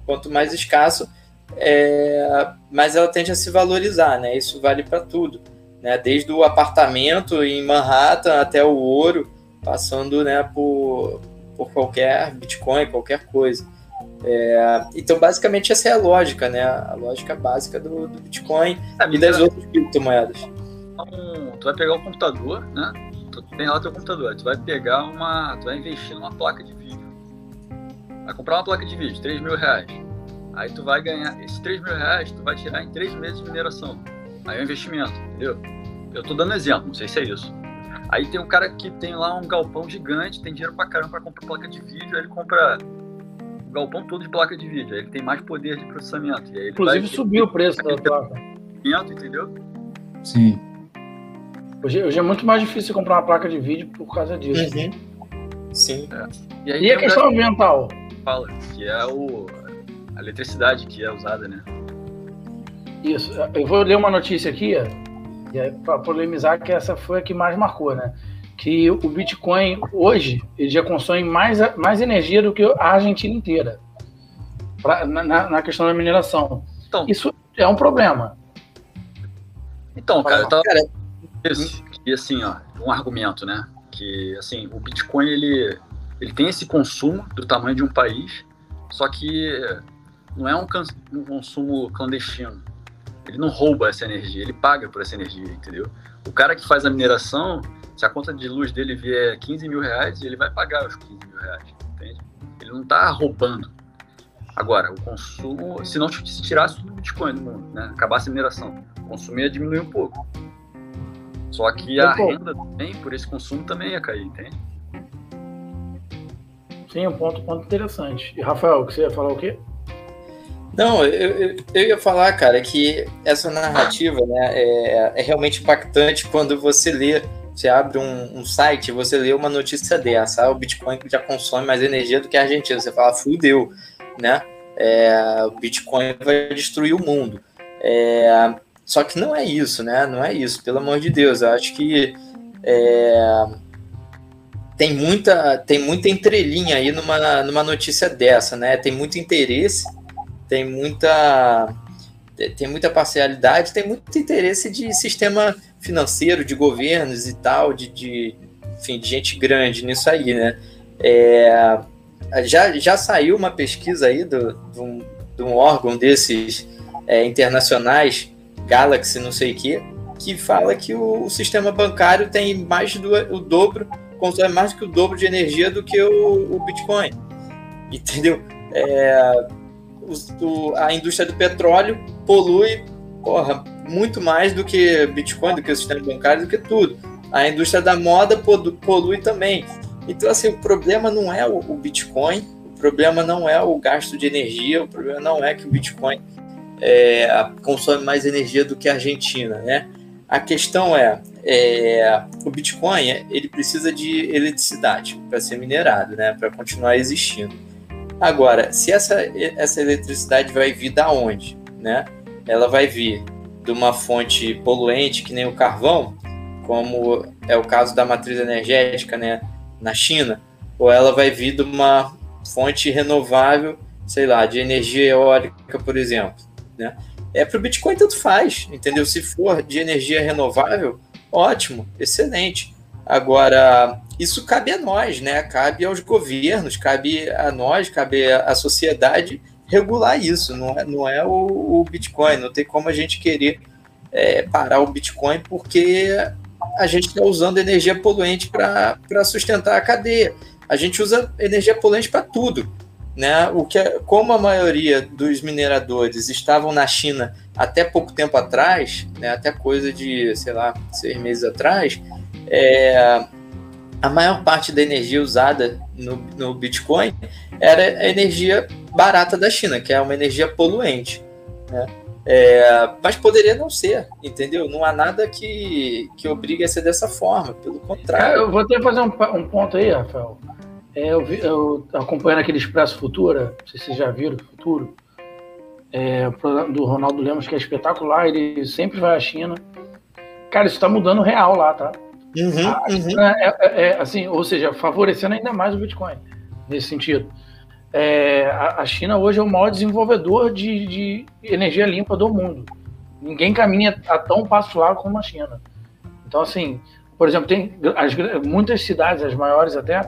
Quanto mais escasso, é, mais ela tende a se valorizar, né? Isso vale para tudo, né? Desde o apartamento em Manhattan até o ouro, passando, né, por, por qualquer Bitcoin, qualquer coisa. É, então, basicamente, essa é a lógica, né? A lógica básica do, do Bitcoin é, e das outras criptomoedas. Então, tu vai pegar o computador, né? Tu tem lá teu computador, tu vai pegar uma. Tu vai investir numa placa de vídeo. Vai comprar uma placa de vídeo, 3 mil reais. Aí tu vai ganhar. Esses 3 mil reais tu vai tirar em 3 meses de mineração. Aí é um investimento, entendeu? Eu tô dando exemplo, não sei se é isso. Aí tem um cara que tem lá um galpão gigante, tem dinheiro pra caramba pra comprar placa de vídeo, aí ele compra o galpão todo de placa de vídeo, aí ele tem mais poder de processamento. Inclusive vai, subiu o preço da placa. Entendeu? Sim. Hoje, hoje, é muito mais difícil comprar uma placa de vídeo por causa disso. Uhum. Sim. É. E, aí, e a questão ambiental? Fala, que é o, a eletricidade que é usada, né? Isso. Eu vou ler uma notícia aqui, para polemizar, que essa foi a que mais marcou, né? Que o Bitcoin, hoje, ele já consome mais, mais energia do que a Argentina inteira, pra, na, na questão da mineração. Então, Isso é um problema. Então, cara, eu tava... Isso, que assim, ó, um argumento, né? Que assim, o Bitcoin ele, ele tem esse consumo do tamanho de um país, só que não é um, um consumo clandestino. Ele não rouba essa energia, ele paga por essa energia, entendeu? O cara que faz a mineração, se a conta de luz dele vier 15 mil reais, ele vai pagar os 15 mil reais, entende? Ele não está roubando. Agora, o consumo, se não se tirasse tudo o Bitcoin do mundo, né? Acabasse a mineração, o consumo ia diminuir um pouco. Só que a renda também, por esse consumo, também ia cair, entende? Sim, um ponto, ponto interessante. E Rafael, você ia falar o quê? Não, eu, eu, eu, ia falar, cara, que essa narrativa né, é, é realmente impactante quando você lê, você abre um, um site você lê uma notícia dessa, ah, o Bitcoin já consome mais energia do que a Argentina. Você fala, fudeu, né? É, o Bitcoin vai destruir o mundo. É, só que não é isso, né? Não é isso, pelo amor de Deus. Eu acho que é, tem, muita, tem muita entrelinha aí numa, numa notícia dessa, né? Tem muito interesse, tem muita, tem muita parcialidade, tem muito interesse de sistema financeiro, de governos e tal, de, de, enfim, de gente grande nisso aí, né? É, já, já saiu uma pesquisa aí do, de, um, um órgão desses é, internacionais Galaxy, não sei o quê, que fala que o, o, sistema bancário tem mais do o dobro, consome mais do que o dobro de energia do que o, o Bitcoin. Entendeu? É, o, a indústria do petróleo polui porra, muito mais do que Bitcoin, do que o sistema bancário, do que tudo. A indústria da moda polui também. Então, assim, o problema não é o, o Bitcoin, o problema não é o gasto de energia, o problema não é que o Bitcoin é, consome mais energia do que a Argentina, né? A questão é, é o Bitcoin ele precisa de eletricidade para ser minerado, né? Para continuar existindo. Agora, se essa, essa eletricidade vai vir da onde, né? Ela vai vir de uma fonte poluente que nem o carvão, como é o caso da matriz energética, né? Na China, ou ela vai vir de uma fonte renovável, sei lá, de energia eólica, por exemplo, né? É para o Bitcoin tanto faz, entendeu? Se for de energia renovável, ótimo, excelente. Agora, isso cabe a nós, né? Cabe aos governos, cabe a nós, cabe à sociedade regular isso. Não é, não é o, o Bitcoin. Não tem como a gente querer é, parar o Bitcoin porque a gente está usando energia poluente para sustentar a cadeia a gente usa energia poluente para tudo. Né? O que é, como a maioria dos mineradores estavam na China até pouco tempo atrás, né, até coisa de, sei lá, seis meses atrás, é, a maior parte da energia usada no, no Bitcoin era a energia barata da China, que é uma energia poluente. Né? É, mas poderia não ser, entendeu? Não há nada que, que obrigue a ser dessa forma, pelo contrário. Eu vou que fazer um, um ponto aí, Rafael. É, eu, vi, eu acompanhando aquele Expresso Futura, não sei se vocês já viram o Futuro, é, do Ronaldo Lemos, que é espetacular, ele sempre vai à China. Cara, isso está mudando real lá, tá? Uhum, a, uhum. É, é, é, assim, ou seja, favorecendo ainda mais o Bitcoin, nesse sentido. É, a, a, China hoje é o maior desenvolvedor de, de, energia limpa do mundo. Ninguém caminha a tão passo largo como a China. Então, assim, por exemplo, tem as, muitas cidades, as maiores até,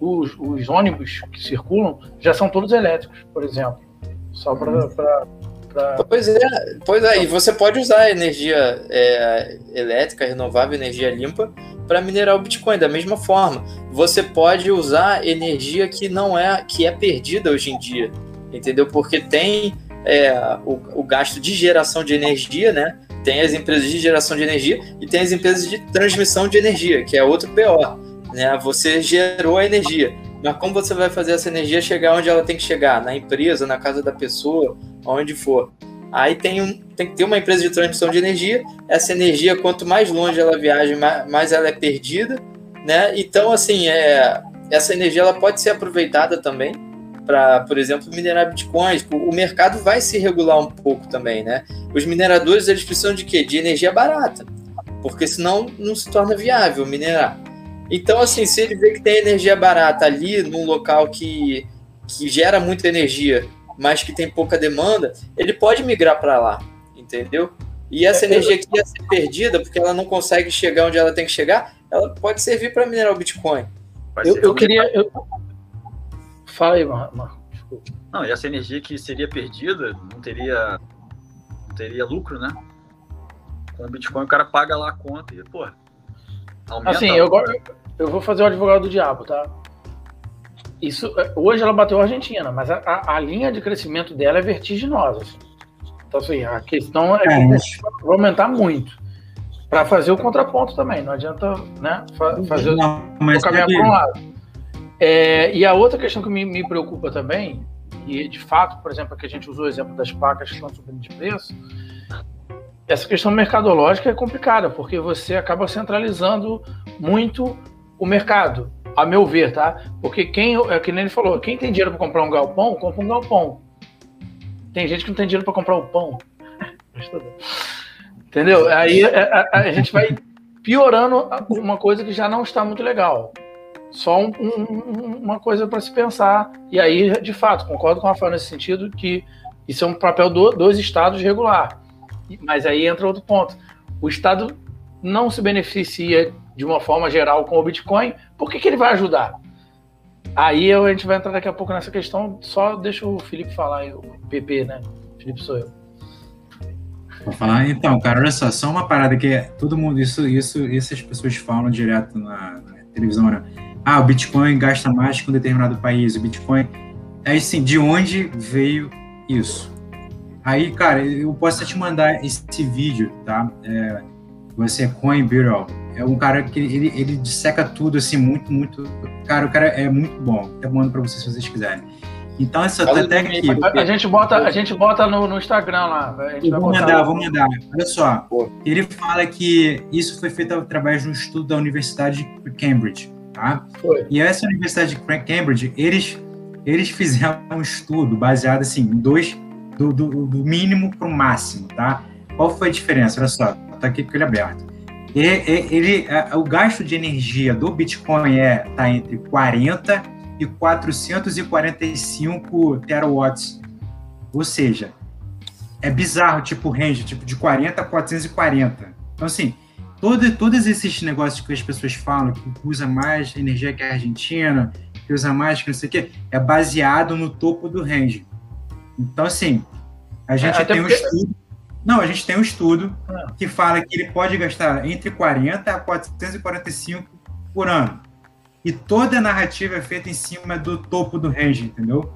os, os, ônibus que circulam já são todos elétricos, por exemplo. Só para. Uhum. Pois é, pois é, e você pode usar energia é, elétrica, renovável, energia limpa, para minerar o Bitcoin da mesma forma. Você pode usar energia que não é que é perdida hoje em dia, entendeu? Porque tem é, o, o gasto de geração de energia, né? Tem as empresas de geração de energia e tem as empresas de transmissão de energia, que é outro pior né? Você gerou a energia, mas como você vai fazer essa energia chegar onde ela tem que chegar? Na empresa, na casa da pessoa, onde for. Aí tem, um, tem que ter uma empresa de transmissão de energia. Essa energia, quanto mais longe ela viaja, mais, ela é perdida, né? Então, assim, é, essa energia ela pode ser aproveitada também para, por exemplo, minerar bitcoins. O mercado vai se regular um pouco também, né? Os mineradores eles precisam de quê? De energia barata, porque senão não se torna viável minerar. Então, assim, se ele vê que tem energia barata ali, num local que, que gera muita energia, mas que tem pouca demanda, ele pode migrar para lá, entendeu? E essa é, energia que ia ser perdida, porque ela não consegue chegar onde ela tem que chegar, ela pode servir para minerar o Bitcoin. Eu, eu queria. Eu... Fala aí, Marco. Não, e essa energia que seria perdida não teria, não teria lucro, né? Com o Bitcoin o cara paga lá a conta e, pô, aumenta. Assim, eu, eu vou fazer o advogado do diabo, tá? Isso, hoje ela bateu a Argentina, mas a, a, a linha de crescimento dela é vertiginosa. Assim. Então, assim, a questão é que é, vai aumentar muito para fazer o contraponto também. Não adianta né, fazer não, o caminhar para um lado. É, e a outra questão que me, me, preocupa também, e de fato, por exemplo, que a gente usou o exemplo das placas que estão subindo de preço, essa questão mercadológica é complicada, porque você acaba centralizando muito o mercado, a meu ver, tá? Porque quem, é que nem ele falou, quem tem dinheiro para comprar um galpão, compra um galpão. Tem gente que não tem dinheiro para comprar o pão. Entendeu? Aí a, a, a, gente vai piorando uma coisa que já não está muito legal. Só um, um, uma coisa para se pensar. E aí, de fato, concordo com a Rafael nesse sentido que isso é um papel do, dos estados regular. Mas aí entra outro ponto. O Estado não se beneficia de uma forma geral com o Bitcoin, por que, que ele vai ajudar? Aí a gente vai entrar daqui a pouco nessa questão, só deixa o Felipe falar, o PP, né? Felipe sou eu. Vou falar, então, cara, olha só, só uma parada que é, todo mundo, isso, isso, isso as pessoas falam direto na, na televisão, né? Ah, o Bitcoin gasta mais que um determinado país, o Bitcoin. Aí, assim, de onde veio isso? Aí, cara, eu posso te mandar esse vídeo, tá? É, você é Coin Bureau, é um cara que ele, ele disseca tudo assim, muito, muito. Cara, o cara é muito bom. Até mando pra vocês se vocês quiserem. Então, essa Fala até aqui. A, gente bota, a gente bota no, no Instagram lá. Vou botar mandar, vou mandar. Olha só. Ele fala que isso foi feito através de um estudo da Universidade de Cambridge, tá? Foi. E essa Universidade de Cambridge, eles, eles fizeram um estudo baseado assim, em dois, do, do, do mínimo para o máximo, tá? Qual foi a diferença? Olha só, tá aqui com ele aberto. Ele, a- o gasto de energia do Bitcoin é tá entre 40 e 445 terawatts. Ou seja, é bizarro, tipo range, tipo de 40 a 440. Então, assim, todo, todos esses negócios que as pessoas falam, que usa mais energia que a Argentina, que usa mais que não sei o quê, é baseado no topo do range. Então, assim, a gente até tem um porque- estudo. Não, a gente tem um estudo Ah. que fala que ele pode gastar entre 40 a 445 por ano. E toda a narrativa é feita em cima do topo do range, entendeu?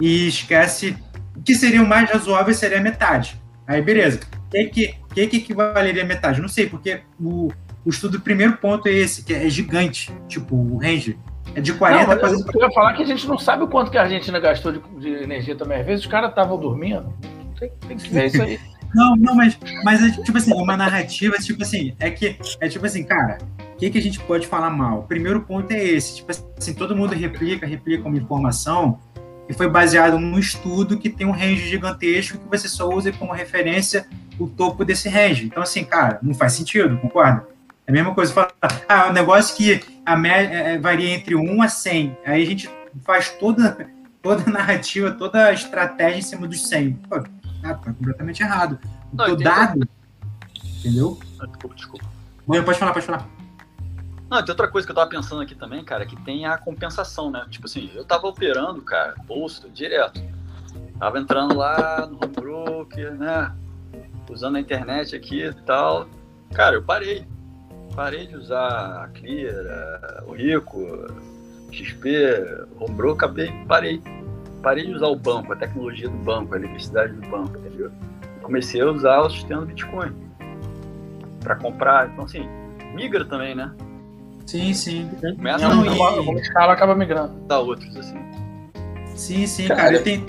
E esquece. O que seria o mais razoável seria a metade. Aí, beleza. O que, que, que, que equivaleria a metade? Não sei, porque o, o estudo, o primeiro ponto é esse, que é gigante. Tipo, o range. É de 40 Não, a mas 445. eu ia falar que a gente não sabe o quanto que a Argentina gastou de, de energia também. Às vezes os caras estavam dormindo. Tem, tem que ver isso aí. Não, não, mas, mas é tipo assim, uma narrativa, tipo assim, é que, é tipo assim, cara, o que, que a gente pode falar mal? O primeiro ponto é esse, tipo assim, todo mundo replica, replica uma informação que foi baseado num estudo que tem um range gigantesco que você só usa como referência o topo desse range. Então, assim, cara, não faz sentido, concorda? É a mesma coisa, falar, ah, um negócio que a média é, varia entre 1 a 100, aí a gente faz toda, toda a narrativa, toda a estratégia em cima dos 100. Pô, ah, tá completamente errado. O Não, teu dado, entendeu? Ah, Desculpa, desculpa. Não, pode falar, pode falar. Não, tem outra coisa que eu tava pensando aqui também, cara, que tem a compensação, né? Tipo assim, eu tava operando, cara, bolsa, direto. Tava entrando lá no home broker, né? Usando a internet aqui e tal. Cara, eu parei. Parei de usar a Clear, a- o Rico, XP, home broker, acabei, parei. Parei de usar o banco, a tecnologia do banco, a eletricidade do banco, entendeu? Comecei a usar o sistema do Bitcoin para comprar. Então, assim, migra também, né? Sim, sim. Começa Não, a e- Como escala acaba migrando. dar outros, assim. Sim, sim, Cara, cara. E tem,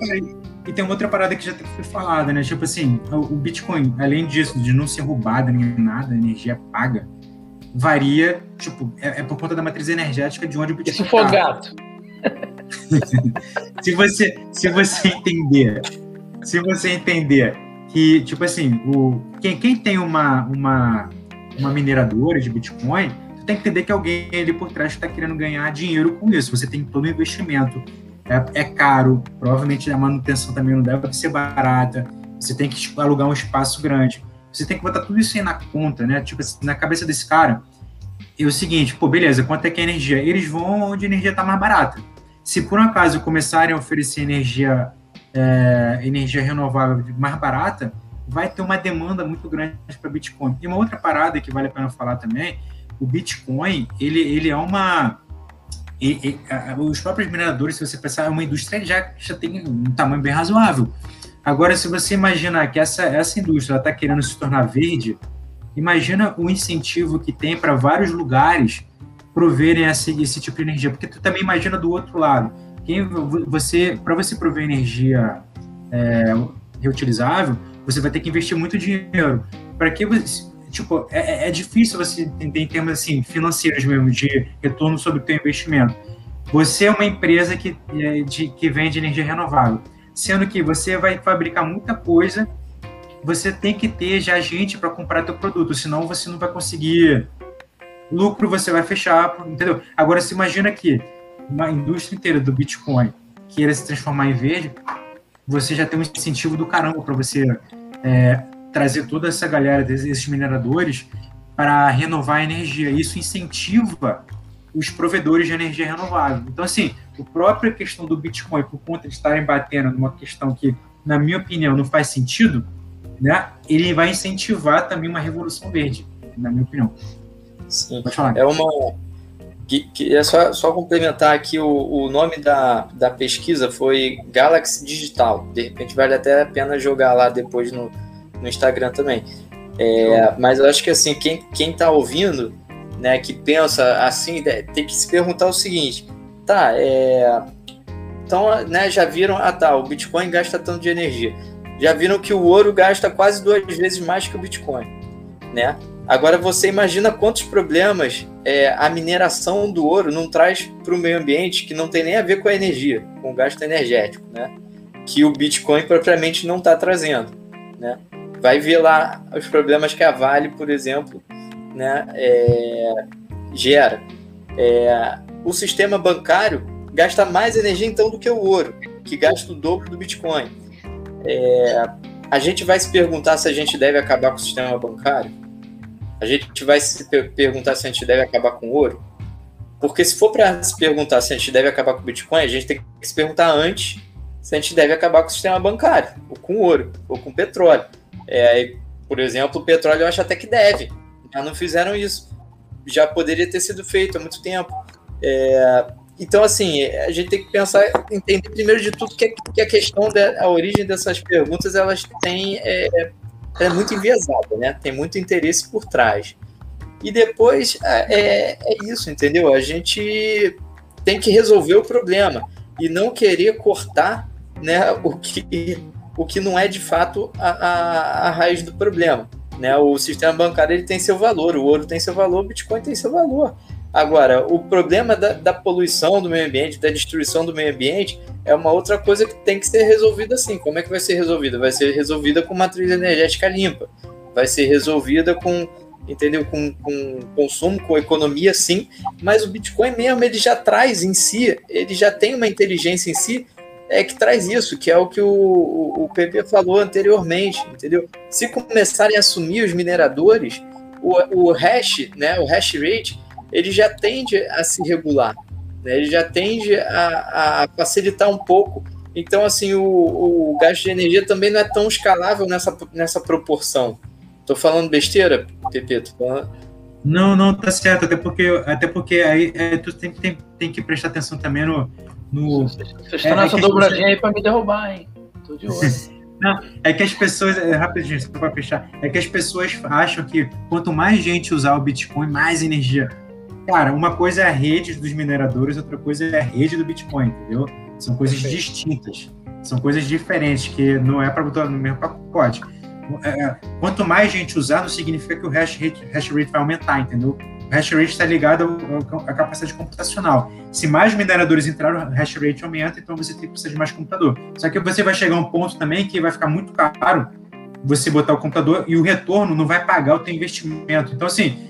e tem uma outra parada que já foi falada, né? Tipo assim, o o Bitcoin, além disso, de não ser roubado nem nada, a energia paga, varia, tipo, é, é por conta da matriz energética de onde o Bitcoin se for tá. gato? se você se você entender se você entender que tipo assim o quem, quem tem uma, uma uma mineradora de Bitcoin você tem que entender que alguém ali por trás está querendo ganhar dinheiro com isso você tem todo o investimento é, é caro provavelmente a manutenção também não deve ser barata você tem que tipo, alugar um espaço grande você tem que botar tudo isso aí na conta né tipo na cabeça desse cara é o seguinte pô beleza quanto é que é a energia eles vão onde a energia está mais barata se por um acaso começarem a oferecer energia, é, energia renovável mais barata, vai ter uma demanda muito grande para Bitcoin. E uma outra parada que vale a pena falar também, o Bitcoin, ele, ele é uma... e- e, a- os próprios mineradores, se você pensar, é uma indústria que já, já tem um tamanho bem razoável. Agora, se você imaginar que essa, essa indústria está querendo se tornar verde, imagina o incentivo que tem para vários lugares proverem esse, esse tipo de energia, porque tu também imagina do outro lado, quem você para você prover energia é, reutilizável, você vai ter que investir muito dinheiro. Para que você tipo é, é difícil você entender em termos assim financeiros mesmo de retorno sobre o teu investimento. Você é uma empresa que é, de, que vende energia renovável, sendo que você vai fabricar muita coisa, você tem que ter já gente para comprar teu produto, senão você não vai conseguir lucro você vai fechar, entendeu? Agora, se imagina que uma indústria inteira do Bitcoin queira se transformar em verde, você já tem um incentivo do caramba para você é, trazer toda essa galera, desses mineradores, para renovar a energia. Isso incentiva os provedores de energia renovável. Então, assim, a própria questão do Bitcoin, por conta de estarem batendo numa questão que, na minha opinião, não faz sentido, né? ele vai incentivar também uma revolução verde, na minha opinião. Sim. Pode falar. É uma. Que, que é só, só complementar aqui o, o nome da, da pesquisa foi Galaxy Digital. De repente vale até a pena jogar lá depois no, no Instagram também. É, mas eu acho que assim, quem, quem tá ouvindo né, que pensa assim, né, tem que se perguntar o seguinte: tá, é, então, né, já viram, ah tá, o Bitcoin gasta tanto de energia. Já viram que o ouro gasta quase duas vezes mais que o Bitcoin, né? Agora você imagina quantos problemas é, a mineração do ouro não traz para o meio ambiente que não tem nem a ver com a energia, com o gasto energético, né? Que o Bitcoin propriamente não está trazendo, né? Vai ver lá os problemas que a Vale, por exemplo, né, é, gera. É, o sistema bancário gasta mais energia então do que o ouro, que gasta o dobro do Bitcoin. É, a gente vai se perguntar se a gente deve acabar com o sistema bancário? A gente vai se perguntar se a gente deve acabar com o ouro? Porque se for para se perguntar se a gente deve acabar com o Bitcoin, a gente tem que se perguntar antes se a gente deve acabar com o sistema bancário, ou com ouro, ou com petróleo. É, por exemplo, o petróleo eu acho até que deve, mas não fizeram isso. Já poderia ter sido feito há muito tempo. É, então, assim, a gente tem que pensar, entender primeiro de tudo que, que a questão da a origem dessas perguntas, elas têm é, é muito enviesada, né? Tem muito interesse por trás. E depois é, é, é isso, entendeu? A gente tem que resolver o problema e não querer cortar né, o, que, o que não é de fato a, a, a raiz do problema. Né? O sistema bancário ele tem seu valor, o ouro tem seu valor, o Bitcoin tem seu valor. Agora, o problema da, da, poluição do meio ambiente, da destruição do meio ambiente, é uma outra coisa que tem que ser resolvida assim. Como é que vai ser resolvida? Vai ser resolvida com matriz energética limpa. Vai ser resolvida com, entendeu? Com, com consumo, com economia, sim. Mas o Bitcoin mesmo, ele já traz em si, ele já tem uma inteligência em si é que traz isso, que é o que o, o, PP falou anteriormente, entendeu? Se começarem a assumir os mineradores, o, o hash, né, o hash rate, ele já tende a se regular, né? ele já tende a, a facilitar um pouco. Então, assim, o, o gasto de energia também não é tão escalável nessa, nessa proporção. Tô falando besteira, Pepe? Falando... Não, não, tá certo, até porque, até porque aí é, tu tem, tem, tem que prestar atenção também no. No Vocês estão é, nessa é dobradinha aí para me derrubar, hein? Tô de olho. Não, é que as pessoas, é, rapidinho, só para fechar, é que as pessoas acham que quanto mais gente usar o Bitcoin, mais energia. Cara, uma coisa é a rede dos mineradores, outra coisa é a rede do Bitcoin, entendeu? São coisas Perfeito. distintas, são coisas diferentes, que não é para botar no mesmo pacote. É, é, quanto mais gente usar, não significa que o hash rate, hash rate vai aumentar, entendeu? O hash rate está ligado à capacidade computacional. Se mais mineradores entrarem, o hash rate aumenta, então você tem que precisar de mais computador. Só que você vai chegar a um ponto também que vai ficar muito caro você botar o computador e o retorno não vai pagar o teu investimento. Então, assim,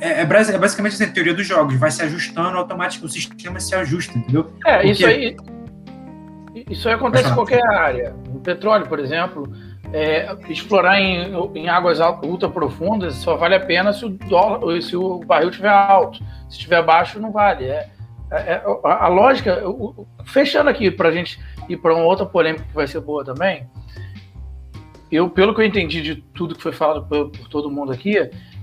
é, é, é, basicamente assim, a teoria dos jogos, vai se ajustando automaticamente, o sistema se ajusta, entendeu? É, Porque... isso aí. Isso aí acontece em qualquer área. No petróleo, por exemplo, é, explorar em, em, águas ultra profundas só vale a pena se o, dólar, se o barril estiver alto. Se estiver baixo, não vale. É, é, é a, a, lógica, fechando aqui para a gente ir para uma outra polêmica que vai ser boa também. Eu, pelo que eu entendi de tudo que foi falado por, por todo mundo aqui,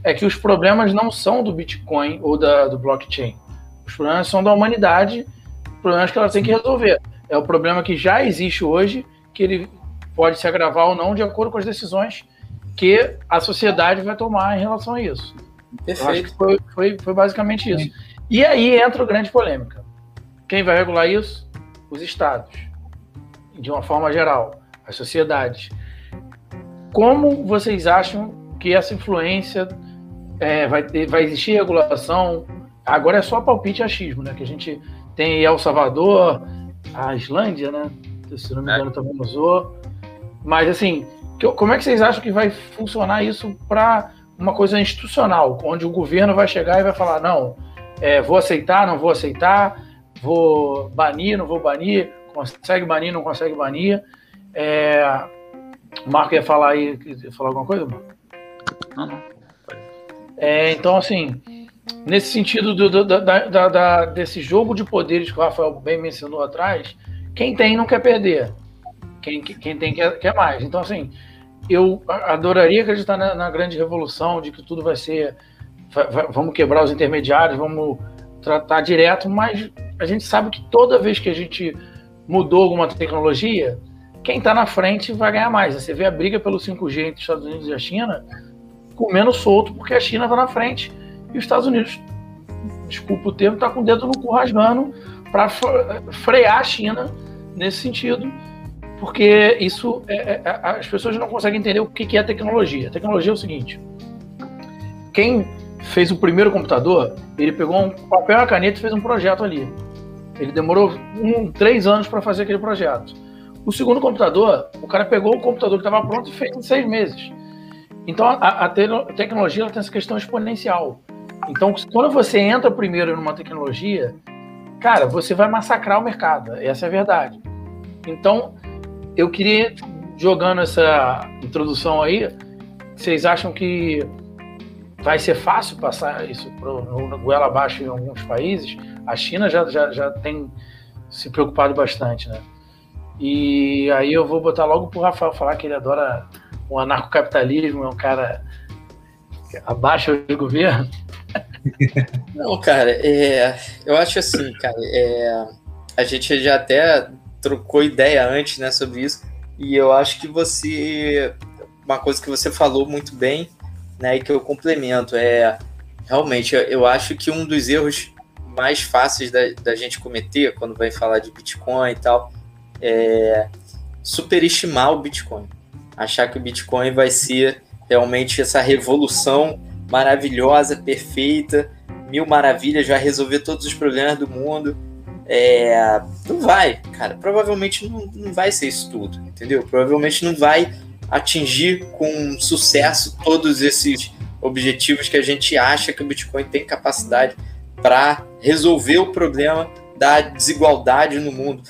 é que os problemas não são do Bitcoin ou da, do blockchain. Os problemas são da humanidade, problemas que ela tem que resolver. É o problema que já existe hoje, que ele pode se agravar ou não de acordo com as decisões que a sociedade vai tomar em relação a isso. Perfeito. Foi, foi, foi, basicamente isso. E aí entra a grande polêmica. Quem vai regular isso? Os estados, de uma forma geral, as sociedades. Como vocês acham que essa influência é, vai, ter, vai existir regulação. Agora é só palpite achismo, né? Que a gente tem El Salvador, a Islândia, né? Se não me engano, é. também usou. Mas, assim, como é que vocês acham que vai funcionar isso para uma coisa institucional, onde o governo vai chegar e vai falar: não, é, vou aceitar, não vou aceitar, vou banir, não vou banir, consegue banir, não consegue banir. É, o Marco ia falar aí, ia falar alguma coisa, Marco? Não, não. É, então, assim, nesse sentido do, do, da, da, da, desse jogo de poderes que o Rafael bem mencionou atrás, quem tem não quer perder. Quem, quem tem quer, quer mais. Então, assim, eu adoraria acreditar na, na grande revolução, de que tudo vai ser. Vamos quebrar os intermediários, vamos tratar direto, mas a gente sabe que toda vez que a gente mudou alguma tecnologia, quem está na frente vai ganhar mais. Você vê a briga pelo 5G entre os Estados Unidos e a China, comendo solto porque a China está na frente e os Estados Unidos, desculpa o termo, está com o dedo no cu rasgando para frear a China nesse sentido, porque isso é, é, é, as pessoas não conseguem entender o que é tecnologia. A tecnologia é o seguinte: quem fez o primeiro computador, ele pegou um papel e uma caneta e fez um projeto ali. Ele demorou um, três anos para fazer aquele projeto. O segundo computador, o cara pegou o computador que estava pronto e fez em seis meses. Então a, a, te a tecnologia tem essa questão exponencial. Então, quando você entra primeiro numa tecnologia, cara, você vai massacrar o mercado. Essa é a verdade. Então, eu queria, jogando essa introdução aí, vocês acham que vai ser fácil passar isso no goela abaixo em alguns países? A China já, já, já tem se preocupado bastante, né? E aí eu vou botar logo pro Rafael falar que ele adora o anarcocapitalismo, é um cara que abaixa o governo. Não, cara, é, eu acho assim, cara, é, a gente já até trocou ideia antes, né, sobre isso, e eu acho que você, uma coisa que você falou muito bem, né, e que eu complemento, é, realmente, eu acho que um dos erros mais fáceis da, da gente cometer quando vai falar de Bitcoin e tal, é superestimar o Bitcoin. Achar que o Bitcoin vai ser realmente essa revolução maravilhosa, perfeita, mil maravilhas, vai resolver todos os problemas do mundo. É, não vai, cara. Provavelmente não, não vai ser isso tudo, entendeu? Provavelmente não vai atingir com sucesso todos esses objetivos que a gente acha que o Bitcoin tem capacidade para resolver o problema da desigualdade no mundo.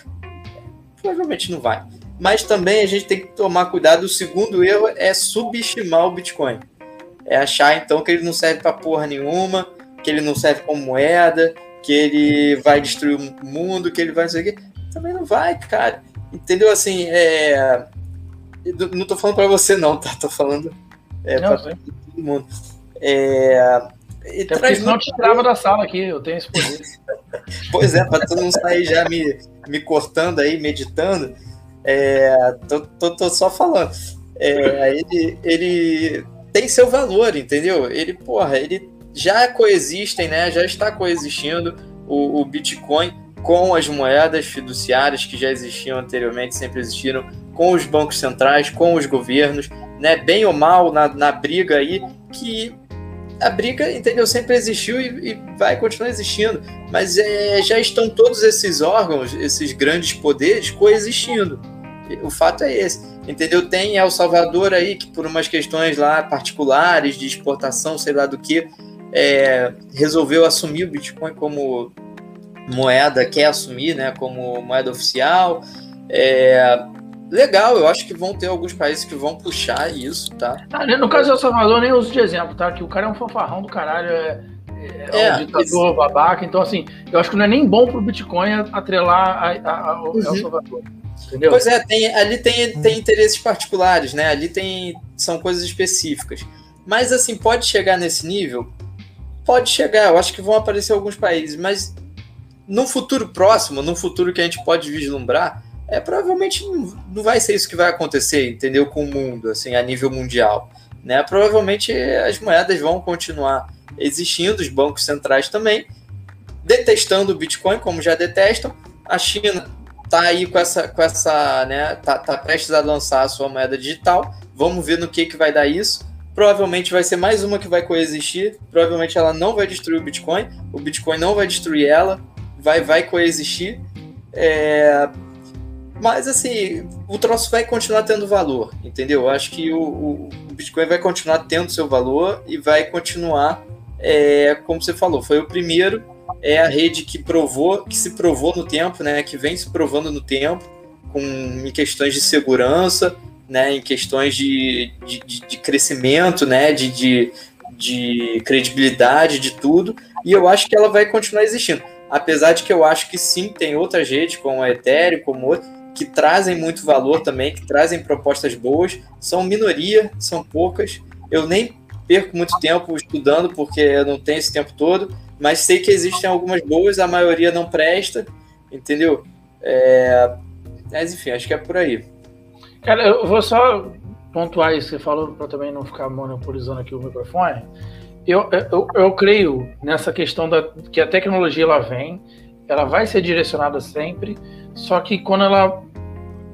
Provavelmente não vai. Mas também a gente tem que tomar cuidado. O segundo erro é subestimar o Bitcoin. É achar então que ele não serve para porra nenhuma, que ele não serve como moeda, que ele vai destruir o mundo, que ele vai não sei o quê. Também não vai, cara. Entendeu? Assim, é... não tô falando para você não, tá? Tô falando é, para todo mundo. É... Até porque senão te trava da sala aqui, eu tenho esse poder. pois é, para tu não sair já me, me cortando aí, meditando, é, tô, tô, tô só falando. É, ele, ele tem seu valor, entendeu? Ele, porra, ele já coexistem, né? Já está coexistindo o, o Bitcoin com as moedas fiduciárias que já existiam anteriormente, sempre existiram, com os bancos centrais, com os governos, né? Bem ou mal na, na briga aí, que a briga, entendeu? Sempre existiu e, e vai continuar existindo. Mas é, já estão todos esses órgãos, esses grandes poderes, coexistindo. O fato é esse. Entendeu? Tem El Salvador aí que, por umas questões lá particulares de exportação, sei lá do que, é, resolveu assumir o Bitcoin como moeda, quer assumir né, como moeda oficial. É, legal, eu acho que vão ter alguns países que vão puxar isso, tá? Ah, no caso do El Salvador, nem uso de exemplo, tá? Que o cara é um fanfarrão do caralho, é, é, é um ditador babaca, então assim, eu acho que não é nem bom pro Bitcoin atrelar a, a, a, uhum. El Salvador. Entendeu? Pois é, tem, ali tem, tem interesses particulares, né? Ali tem são coisas específicas. Mas assim, pode chegar nesse nível? Pode chegar, eu acho que vão aparecer alguns países, mas no futuro próximo, no futuro que a gente pode vislumbrar, é provavelmente não, vai ser isso que vai acontecer, entendeu? Com o mundo, assim, a nível mundial. Né? Provavelmente as moedas vão continuar existindo, os bancos centrais também, detestando o Bitcoin, como já detestam. A China tá aí com essa, com essa, né, tá, tá prestes a lançar a sua moeda digital. Vamos ver no que, que vai dar isso. Provavelmente vai ser mais uma que vai coexistir. Provavelmente ela não vai destruir o Bitcoin. O Bitcoin não vai destruir ela. Vai, vai coexistir. É... Mas assim, o troço vai continuar tendo valor, entendeu? Eu acho que o, o, Bitcoin vai continuar tendo seu valor e vai continuar, é, como você falou, foi o primeiro é a rede que provou, que se provou no tempo, né, que vem se provando no tempo, com, questões de segurança, né, em questões de, de, de crescimento, né, de, de, de credibilidade, de tudo, e eu acho que ela vai continuar existindo. Apesar de que eu acho que sim, tem outras redes, como a Ethereum, como outras, que trazem muito valor também, que trazem propostas boas, são minoria, são poucas. Eu nem perco muito tempo estudando, porque eu não tenho esse tempo todo, mas sei que existem algumas boas, a maioria não presta, entendeu? É... Mas enfim, acho que é por aí. Cara, eu vou só pontuar isso que você falou para também não ficar monopolizando aqui o microfone. eu, eu, eu creio nessa questão da que a tecnologia ela vem, ela vai ser direcionada sempre, só que quando ela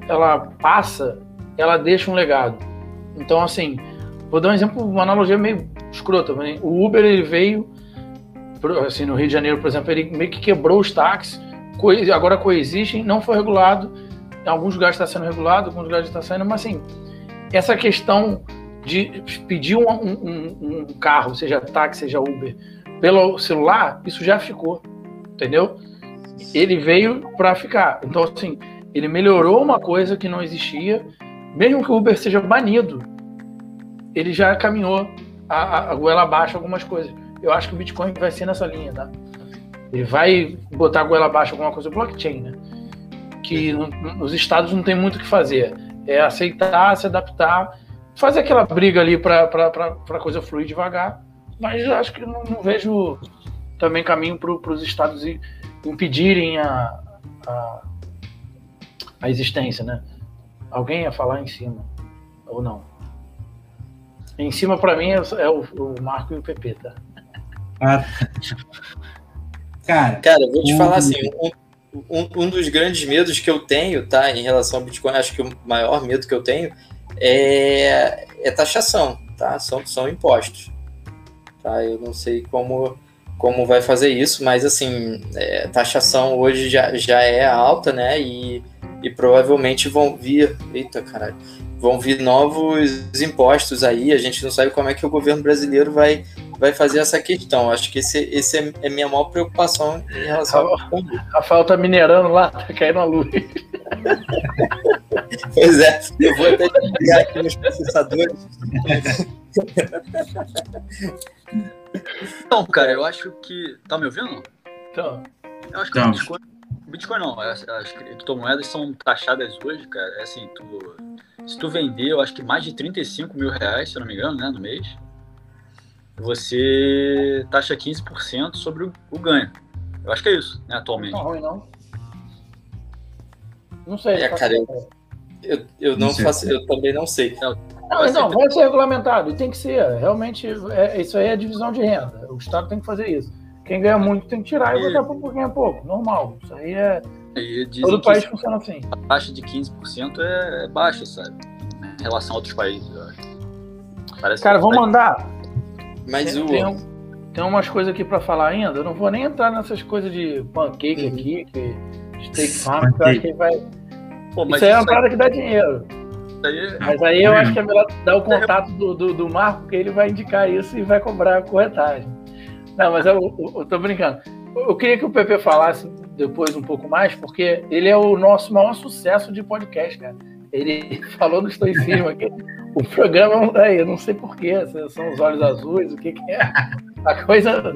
ela passa, ela deixa um legado. Então, assim, vou dar um exemplo, uma analogia meio escrota. O Uber ele veio, assim, no Rio de Janeiro, por exemplo, ele meio que quebrou os táxis, agora coexistem, não foi regulado. Em alguns lugares está sendo regulado, em alguns lugares está sendo, mas assim, essa questão de pedir um, um, um, carro, seja táxi, seja Uber, pelo celular, isso já ficou, entendeu? Ele veio para ficar. Então, assim, ele melhorou uma coisa que não existia, mesmo que o Uber seja banido, ele já caminhou a, a goela abaixo algumas coisas. Eu acho que o Bitcoin vai ser nessa linha, tá? Ele vai botar a goela abaixo alguma coisa blockchain, né? Que no, nos estados não tem muito o que fazer. É aceitar, se adaptar, fazer aquela briga ali para a coisa fluir devagar. Mas eu acho que não, não vejo também caminho para os estados impedirem a, a, a existência, né? Alguém ia falar em cima, ou não? Em cima, para mim, é, é o, o, Marco e o PP, tá? Ah. Cara, cara, vou te falar assim, um, um, um, dos grandes medos que eu tenho, tá, em relação ao Bitcoin, acho que o maior medo que eu tenho é, é taxação, tá? São, são impostos. Tá? Eu não sei como, como vai fazer isso, mas assim, é, taxação hoje já, já é alta, né? E, e provavelmente vão vir. Eita, caralho vão vir novos impostos aí, a gente não sabe como é que o governo brasileiro vai, vai fazer essa questão. Acho que esse, esse é, é minha maior preocupação em relação a, ao Rafael tá minerando lá, tá caindo a luz. pois é, eu vou até ligar aqui nos processadores. Então, cara, eu acho que. Tá me ouvindo? Então. Eu acho que então. O Bitcoin. Não, as, as criptomoedas são taxadas hoje, cara. É assim, tu se tu vender, eu acho que mais de 35 mil reais, se eu não me engano, né, no mês, você taxa 15% sobre o, o, ganho. Eu acho que é isso, né, atualmente. Não ruim, não. Não sei. É, cara, eu, eu, eu não, não faço, eu também não sei. Não, não, não vai ser regulamentado, tem que ser. Realmente, é, isso aí é divisão de renda. O Estado tem que fazer isso. Quem ganha muito tem que tirar e, e botar para quem é pouco. Normal. Isso aí é Todo país funciona assim. A taxa de 15% é, é baixa, sabe? Em relação a outros países, eu acho. Parece Cara, vamos mandar. Mas tem, o. Tem, tem umas coisas aqui para falar ainda. Eu não vou nem entrar nessas coisas de pancake uhum. aqui, que steak farm, que eu acho que vai. Pô, isso aí é uma parada que dá dinheiro. Aí... Mas aí eu acho que é melhor dar o contato do, do, do Marco, que ele vai indicar isso e vai cobrar a corretagem. Não, mas eu, eu, eu tô brincando. Eu queria que o Pepe falasse depois um pouco mais, porque ele é o nosso maior sucesso de podcast, cara. Ele falou no estoicismo aqui. O programa, aí, eu não sei porquê, são os olhos azuis, o que, que é. A coisa.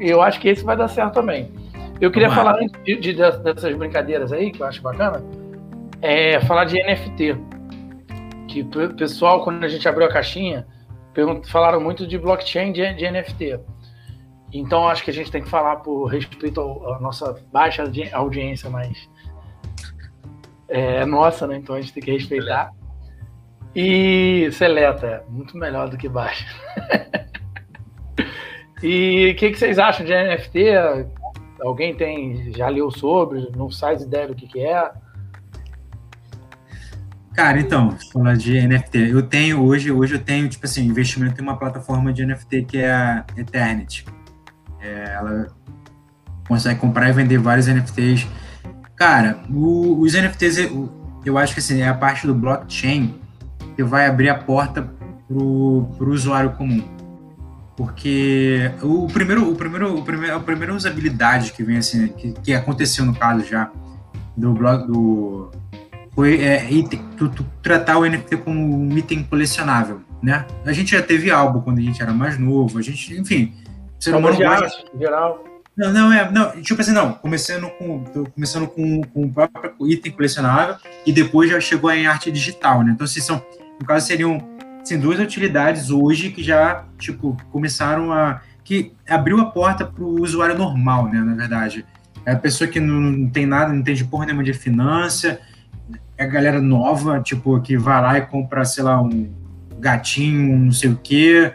Eu acho que esse vai dar certo também. Eu queria falar de, de, dessas brincadeiras aí, que eu acho bacana, é falar de NFT. Que o pessoal, quando a gente abriu a caixinha, falaram muito de blockchain de, de NFT. Então acho que a gente tem que falar por respeito à nossa baixa audiência, mas é nossa, né? Então a gente tem que respeitar. E seleta, é muito melhor do que baixa. e o que, que, vocês acham de NFT? Alguém tem já leu sobre? Não faz ideia do que, que é? Cara, então, falar de NFT, eu tenho hoje, hoje eu tenho, tipo assim, investimento em uma plataforma de NFT que é a Eternity. É, ela consegue comprar e vender vários NFTs. Cara, o, os NFTs, eu, acho que assim, é a parte do blockchain que vai abrir a porta para o usuário comum. Porque o primeiro, o primeiro, o primeiro, a primeira usabilidade que vem assim, que, que aconteceu no caso já do blog do é, item, tu, tu, tratar o NFT como um item colecionável, né? A gente já teve álbum quando a gente era mais novo, a gente, enfim, ser humano gosta... geral. Não, não, é, não, tipo assim, não, começando com, começando com, com o próprio item colecionável e depois já chegou em arte digital, né? Então, assim, são, no caso, seriam assim, duas utilidades hoje que já, tipo, começaram a, que abriu a porta para o usuário normal, né, na verdade. É a pessoa que não, não tem nada, não entende porra nenhuma de finança, é a galera nova, tipo, que vai lá e compra, sei lá, um gatinho, um não sei o quê,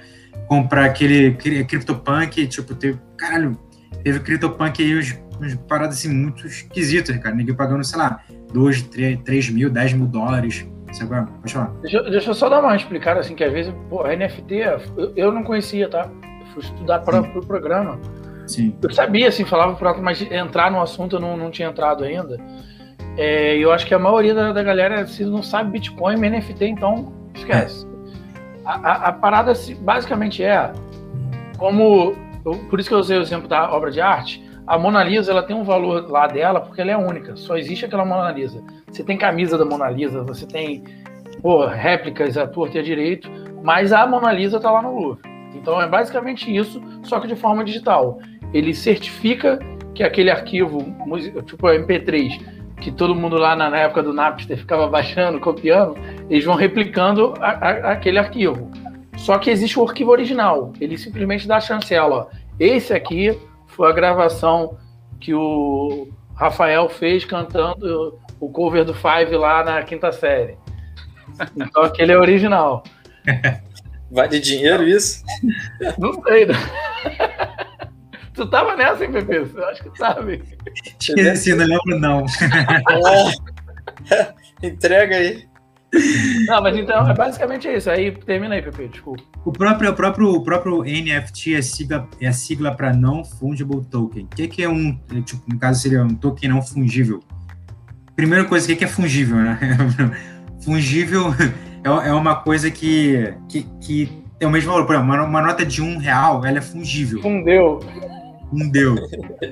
comprar aquele, aquele CryptoPunk, tipo, teve, caralho, teve CryptoPunk aí uns, uns paradas assim muito esquisitas, cara. Ninguém pagando, sei lá, 2, 3, 3 mil, 10 mil dólares. Falar. Deixa, deixa eu só dar uma explicada, assim, que às vezes, pô, NFT, eu, eu não conhecia, tá? Eu fui estudar para o pro programa. Sim. Eu sabia, assim, falava alto, mas entrar no assunto eu não, não tinha entrado ainda. É, eu acho que a maioria da, da galera, se não sabe Bitcoin, NFT, então esquece. A, a, a, parada basicamente é como. Por isso que eu usei o exemplo da obra de arte. A Mona Lisa ela tem um valor lá dela porque ela é única. Só existe aquela Mona Lisa. Você tem camisa da Mona Lisa, você tem pô, réplicas a torta e a direito, mas a Mona Lisa está lá no Louvre. Então é basicamente isso, só que de forma digital. Ele certifica que aquele arquivo, tipo MP3, que todo mundo lá na época do Napster ficava baixando, copiando, eles vão replicando a, a, aquele arquivo. Só que existe o arquivo original. Ele simplesmente dá a chancela. Ó. Esse aqui foi a gravação que o Rafael fez cantando o cover do Five lá na quinta série. Então aquele é original. Vale dinheiro isso? Não sei. Não. Tu tava nessa, hein, Pepe? Eu acho que sabe. Esqueci, não lembro não. É. Entrega aí. Não, mas então é basicamente isso. Aí termina aí, Pepe, desculpa. O próprio, o próprio, o próprio NFT é, sigla, é a sigla para não fungible token. O que, que é um, tipo, no caso seria um token não fungível? Primeira coisa, o que, que é fungível, né? fungível é, é uma coisa que, que, que tem o mesmo valor. Por exemplo, uma, uma nota de um real, ela é fungível. Fundeu. Não deu.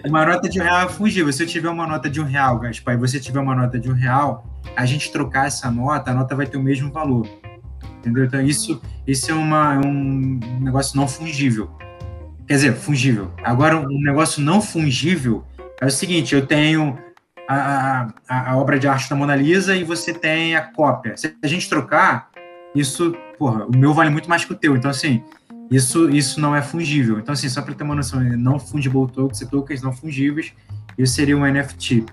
Uma nota de um real é fungível. Se eu tiver uma nota de um real, Gaspar, e você tiver uma nota de um real, a gente trocar essa nota, a nota vai ter o mesmo valor. Entendeu? Então, isso, isso é, uma, é um negócio não fungível. Quer dizer, fungível. Agora, um negócio não fungível é o seguinte: eu tenho a, a, a obra de arte da Mona Lisa e você tem a cópia. Se a gente trocar, isso, porra, o meu vale muito mais que o teu. Então, assim, isso, isso não é fungível. Então, assim, só para ter uma noção, não fungible tokens e tokens não fungíveis, isso seria um NFT.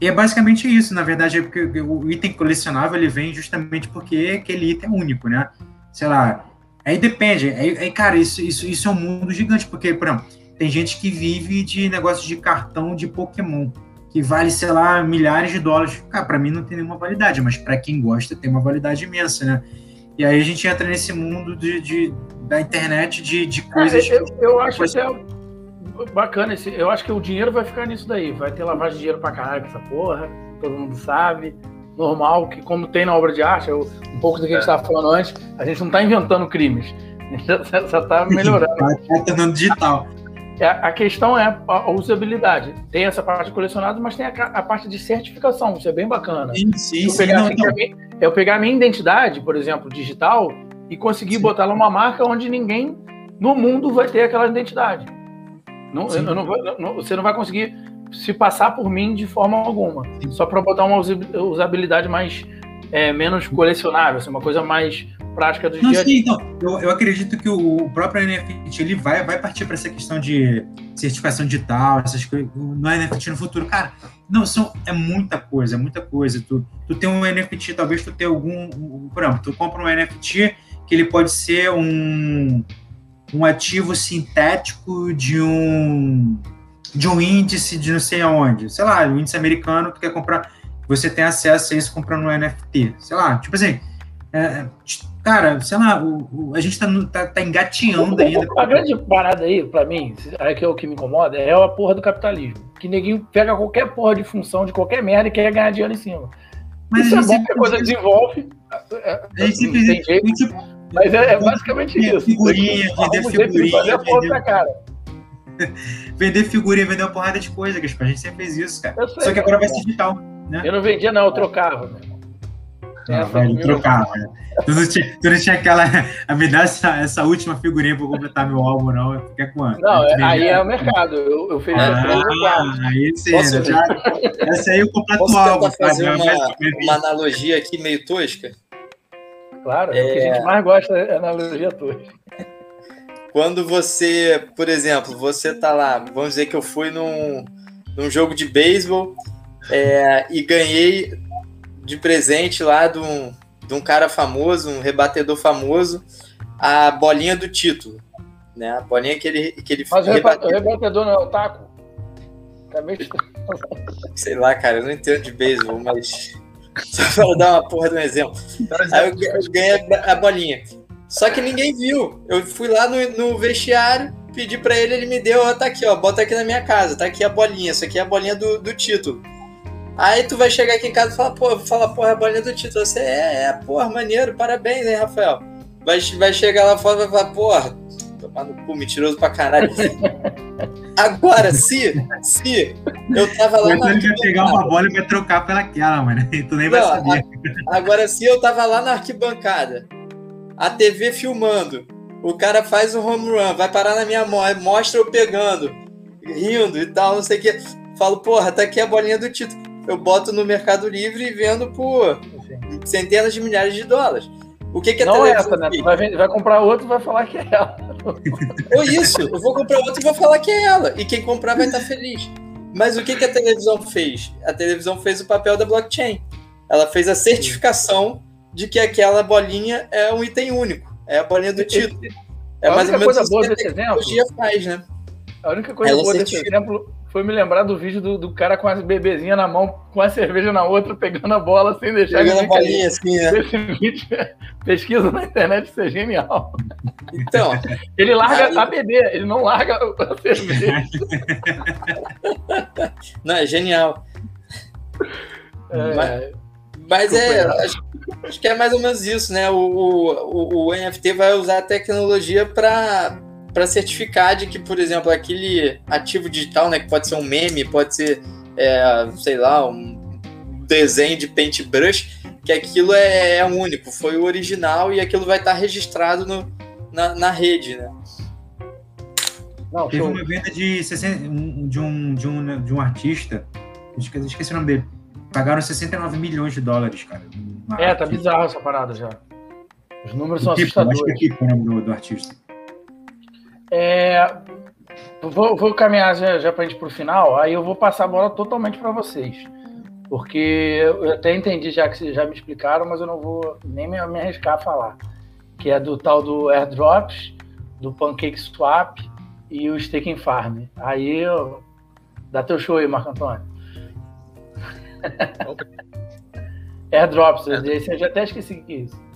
E é basicamente isso, na verdade, é porque o item colecionável ele vem justamente porque aquele item é único, né? Sei lá. Aí depende. Aí, aí cara, isso, isso, isso é um mundo gigante, porque, por exemplo, tem gente que vive de negócio de cartão de Pokémon, que vale, sei lá, milhares de dólares. Cara, para mim não tem nenhuma validade, mas para quem gosta tem uma validade imensa, né? E aí a gente entra nesse mundo de, de da internet de, de é, coisas. É, eu, eu acho coisa... até bacana esse. Eu acho que o dinheiro vai ficar nisso daí. Vai ter lavagem de dinheiro pra caralho com essa porra. Todo mundo sabe. Normal, que como tem na obra de arte, eu, um pouco do que a gente estava falando antes, a gente não está inventando crimes. Só está melhorando. Está tornando digital. É, a questão é a usabilidade. Tem essa parte de colecionado, mas tem a, a, parte de certificação. Isso é bem bacana. Sim, sim, eu, pegar, não, assim, não. eu pegar a minha identidade, por exemplo, digital, e conseguir Sim. botar lá uma marca onde ninguém no mundo vai ter aquela identidade. Não, eu, eu não vou, não, você não vai conseguir se passar por mim de forma alguma. Sim. Só para botar uma usabilidade mais é, menos colecionável, assim, uma coisa mais prática do dia a dia. Então, eu, eu acredito que o, próprio NFT ele vai, vai partir para essa questão de certificação digital, essas coisas, no NFT no futuro. Cara, não, são, é muita coisa, é muita coisa. Tu, tu tem um NFT, talvez tu tenha algum. Por exemplo, tu compra um NFT que ele pode ser um, um ativo sintético de um de um índice de não sei aonde. Sei lá, o índice americano, tu quer comprar, você tem acesso a isso comprando um NFT. Sei lá, tipo assim, é, cara, sei lá, o, o, a gente tá, tá, tá engatinhando ainda. A grande parada aí, pra mim, é que é o que me incomoda, é a porra do capitalismo. Que neguinho pega qualquer porra de função de qualquer merda e quer ganhar dinheiro em cima. Mas isso é bom que a coisa desenvolve. É, a gente sempre tem jeito. Mas é, é basicamente isso. Figurinha, vender figurinha. Vender... Cara. vender figurinha, vender uma porrada de coisa, que a gente sempre fez isso, cara. Sei, Só que agora vai ser digital. Né? Eu não vendia, não, eu trocava. Ah, velho, trocava. Né? Tu não, tinha, tu não tinha aquela. Me dá essa, essa última figurinha pra completar meu álbum, não. Fica quanto? Não, é, aí é o mercado. Eu, eu fiz ah, aí sim, Posso, já, essa aí eu completo o álbum. fazer uma, uma analogia aqui meio tosca? Claro, é... o que a gente mais gosta é analogia tosca. Quando você, por exemplo, você tá lá, vamos dizer que eu fui num, num jogo de beisebol é, e ganhei de presente lá de um, de um cara famoso, um rebatedor famoso, a bolinha do título. né? A bolinha que ele, que ele Mas o rebatedor, o rebatedor não é o taco? Também Sei lá, cara, eu não entendo de beisebol, mas. Só pra dar uma porra de um exemplo. Aí eu, eu ganhei a bolinha. Só que ninguém viu. Eu fui lá no, no vestiário, pedi pra ele, ele me deu, ó, tá aqui, ó, bota aqui na minha casa, tá aqui a bolinha, isso aqui é a bolinha do, do título. Aí tu vai chegar aqui em casa e falar, pô, falar, porra, a bolinha do título. Você é, é, porra, maneiro, parabéns, hein, Rafael. Vai, vai chegar lá fora e vai falar, porra, tomar no cu, mentiroso pra caralho. Agora, se, se eu tava lá na. Vai pegar uma bola e vai trocar pelaquela, mano. Tu nem Não, vai saber. A, agora, se eu tava lá na arquibancada, a TV filmando, o cara faz um home run, vai parar na minha mão, mostra eu pegando, rindo e tal, não sei o que. Falo, porra, tá aqui a bolinha do título. Eu boto no Mercado Livre e vendo por centenas de milhares de dólares. O que, que a Não é essa, né? Tu vai, vai comprar outro e vai falar que é ela. Ou isso, eu vou comprar outro e vou falar que é ela. E quem comprar vai estar feliz. Mas o que, que a televisão fez? A televisão fez o papel da blockchain. Ela fez a certificação de que aquela bolinha é um item único. É a bolinha do título. É mais ou menos coisa boa desse exemplo. faz, né? A única coisa Ela boa desse exemplo foi me lembrar do vídeo do, do cara com as bebezinha na mão, com a cerveja na outra, pegando a bola sem deixar Pegando a bolinha assim, né? Esse vídeo, pesquisa na internet, isso é genial. Então. Ele larga aí... a beber, ele não larga a cerveja. não, é genial. É, mas, mas é. Acho, acho, que é mais ou menos isso, né? O, o, o NFT vai usar a tecnologia para para certificar de que, por exemplo, aquele ativo digital, né, que pode ser um meme, pode ser, é, sei lá, um desenho de paintbrush, que aquilo é, é único, foi o original e aquilo vai estar registrado no, na, na rede, né? Não, Teve uma venda de, 60, de, um, de, um, de um artista, esqueci, esqueci o nome dele, pagaram 69 milhões de dólares, cara. É, tá bizarro essa parada já. Os números são tipo, assustadores. Acho que é tipo o nome do, do artista. É, vou, vou, caminhar já, já para a gente para o final, aí eu vou passar a bola totalmente para vocês. Porque eu até entendi já que vocês já me explicaram, mas eu não vou nem me, me arriscar a falar. Que é do tal do airdrops, do pancake swap e o staking farm. Aí eu... dá teu show aí, Marco Antônio. airdrops, airdrops. eu já até esqueci o que é isso.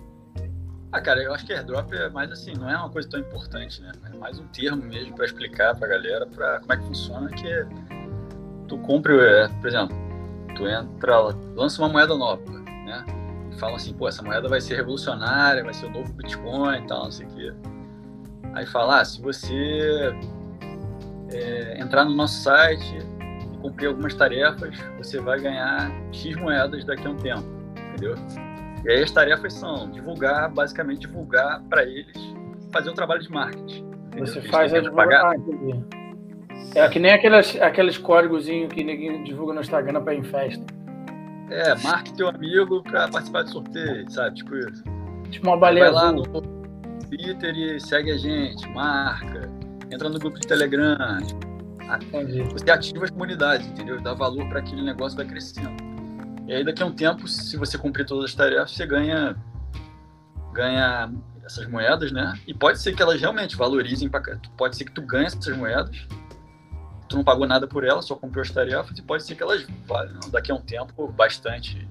Ah, cara, eu acho que airdrop é mais assim, não é uma coisa tão importante, né? É mais um termo mesmo para explicar pra galera pra como é que funciona, que é, tu compra, é, por exemplo, tu entra, lança uma moeda nova, né? E fala assim, pô, essa moeda vai ser revolucionária, vai ser o novo Bitcoin e tal, não sei o quê. Aí fala, ah, se você é, entrar no nosso site e cumprir algumas tarefas, você vai ganhar X moedas daqui a um tempo, entendeu? E aí as tarefas são divulgar, basicamente divulgar para eles, fazer um trabalho de marketing. Entendeu? Você faz a divulgação. É que nem aqueles, aqueles códigozinhos que ninguém divulga no Instagram para ir em festa. É, marque teu amigo para participar do sorteio, sabe? Tipo isso. Tipo uma baleia Vai lá no Twitter e segue a gente, marca, entra no grupo de Telegram. Entendi. Você ativa as comunidades, entendeu? Dá valor para aquele negócio vai crescendo. E aí daqui a um tempo, se você cumprir todas as tarefas, você ganha ganha essas moedas, né? E pode ser que elas realmente valorizem, pode ser que tu ganhe essas moedas, tu não pagou nada por elas, só comprou as tarefas, e pode ser que elas valham daqui a um tempo bastante.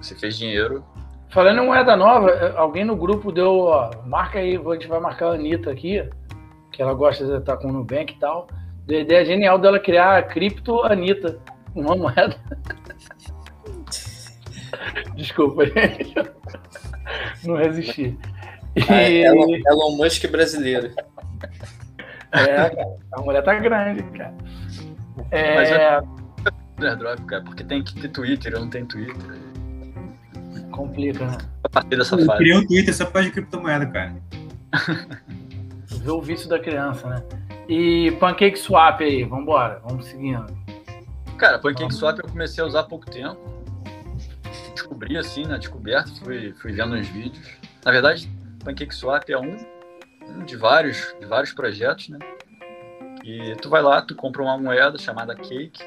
Você fez dinheiro. Falando em moeda nova, alguém no grupo deu, ó, marca aí, a gente vai marcar a Anitta aqui, que ela gosta de estar com o Nubank e tal. A ideia genial dela criar a cripto Anitta, uma moeda. Desculpa. Não resisti. E... Ah, é Elon, Elon Musk brasileiro. É, cara, a mulher tá grande, cara. É... Mas é airdrop, cara, porque tem que ter Twitter, eu não tenho Twitter. Complica, né? A partir dessa eu fase. Criei um Twitter só por causa de criptomoeda, cara. Vê o vício da criança, né? E Pancake Swap aí, vambora, vamos seguindo. Cara, Pancake Swap eu comecei a usar há pouco tempo descobri assim na descoberta, fui, fui vendo uns vídeos. Na verdade, PancakeSwap é um, um de vários de vários projetos, né? E tu vai lá, tu compra uma moeda chamada Cake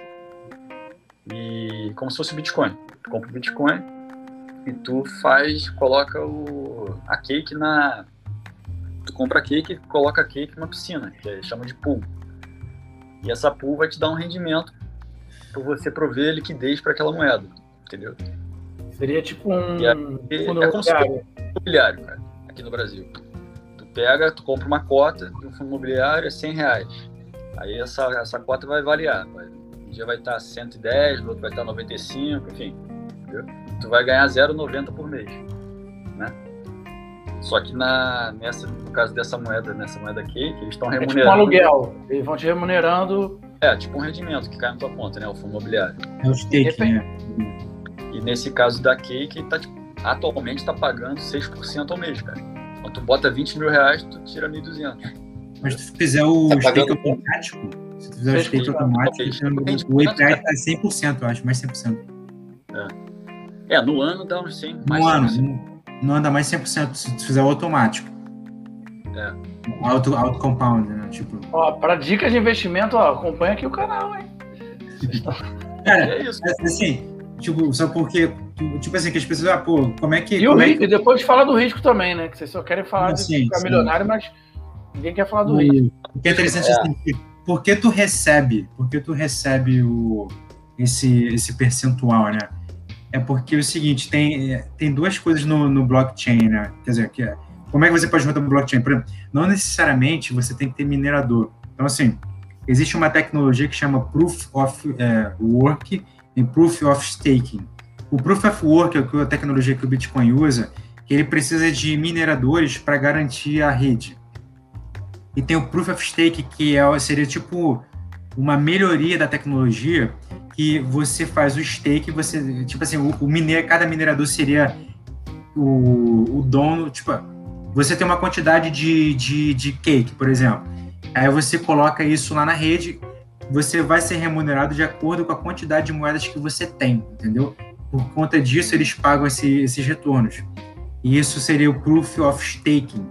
e como se fosse Bitcoin. Tu compra o Bitcoin e tu faz, coloca o a Cake na tu compra cake coloca cake numa piscina, que chama de pool. E essa pool vai te dar um rendimento por você prover liquidez para aquela moeda, entendeu? Seria tipo um é, fundo é como se fosse um imobiliário, cara, aqui no Brasil. Tu pega, tu compra uma cota de um fundo imobiliário, é 100 reais. Aí essa, essa cota vai variar. Vai, um dia vai estar 110, no outro vai estar 95, enfim. Entendeu? Tu vai ganhar 0,90 por mês. Né? Só que na, nessa, no caso dessa moeda, nessa moeda aqui, eles estão remunerando. É tipo um aluguel. Eles vão te remunerando. É, tipo um rendimento que cai na tua conta, né? O fundo imobiliário. É o stake, né? Nesse caso da Cake, tá, tipo, atualmente está pagando 6% ao mês, cara. Então tu bota 20 mil reais, tu tira 1.200. Mas se tu fizer o tá stake automático, se tu fizer o stake automático, o API tá 100%, eu acho, mais 100%. É, é no ano dá uns 100, mais no ano, no, no ano dá mais 100% se tu fizer o automático. É. Auto, auto compound, né? Tipo. Ó, para dicas de investimento, ó, acompanha aqui o canal, hein? Cara, é isso. assim, tipo, só porque, tipo assim, que as pessoas, ah, pô, como é que. E o é risco, que... depois fala do risco também, né? Que vocês só querem falar de ficar milionário, mas Ninguém quer falar do o, risco. O que é interessante é. assim, por que tu recebe, por que tu recebe o, esse, esse percentual, né? É porque é o seguinte, tem, tem duas coisas no, no blockchain, né? Quer dizer, que é, como é que você pode juntar no blockchain? Por exemplo, não necessariamente você tem que ter minerador. Então, assim, existe uma tecnologia que chama Proof of é, Work e Proof of Staking. O Proof of Work é a tecnologia que o Bitcoin usa, ele precisa de mineradores para garantir a rede. E tem o Proof of Stake, que é, seria tipo uma melhoria da tecnologia, que você faz o stake, você, tipo assim, o, o miner, cada minerador seria o, o dono, tipo, você tem uma quantidade de, de, de cake, por exemplo. Aí você coloca isso lá na rede, você vai ser remunerado de acordo com a quantidade de moedas que você tem, entendeu? Por conta disso, eles pagam esse, esses retornos. E isso seria o Proof of Staking,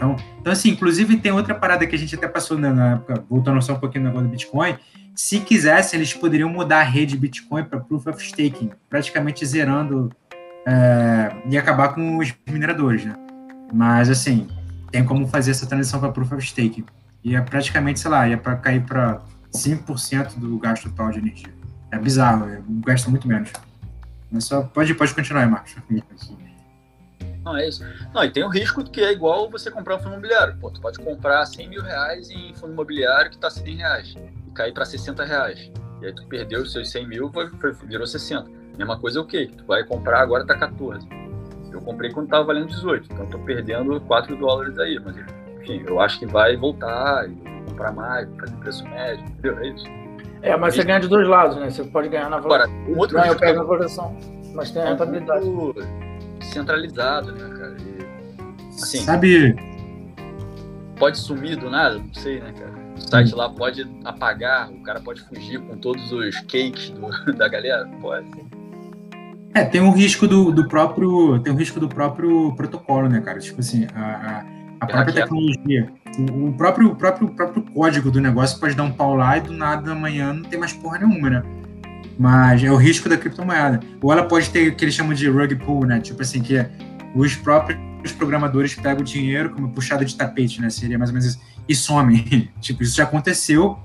então, então, assim, inclusive tem outra parada que a gente até passou né, na época, voltando só um pouquinho no negócio do Bitcoin. Se quisessem, eles poderiam mudar a rede Bitcoin para Proof of Staking, praticamente zerando é, e acabar com os mineradores, né? Mas, assim, tem como fazer essa transição para Proof of Staking. E é praticamente, sei lá, ia para cair para 5% do gasto total de energia. É bizarro, é, gasta muito menos. Mas só pode, pode continuar aí, Marcos. Não, é isso. Não, e tem o risco que é igual você comprar um fundo imobiliário. Pô, tu pode comprar 100 mil reais em fundo imobiliário que tá 100 reais e cair para 60 reais. E aí tu perdeu os seus 100 mil, foi, foi, virou 60. Mesma coisa é o quê? Tu vai comprar agora tá 14. Eu comprei quando tava valendo 18, então tô perdendo 4 dólares aí. Mas, enfim, eu acho que vai voltar, comprar mais, fazer preço médio, entendeu? É isso. É, mas você ganha de dois lados, né? Você pode ganhar na valorização. Agora, um outro Não, eu pego na valorização, mas tem a rentabilidade centralizado, né, cara? E, assim, Sabe. Pode sumir do nada, não sei, né, cara? O site lá pode apagar, o cara pode fugir com todos os cakes do, da galera, pode. É, tem um risco do, do próprio. Tem um risco do próprio protocolo, né, cara? Tipo assim, a, a, a própria tecnologia. O, próprio, o próprio, o próprio código do negócio pode dar um pau lá e do nada amanhã não tem mais porra nenhuma, né? Mas é o risco da criptomoeda. Ou ela pode ter o que eles chamam de rug pull, né? Tipo assim, que os próprios programadores pegam o dinheiro como puxada de tapete, né? Seria mais ou menos isso. E somem. tipo, isso já aconteceu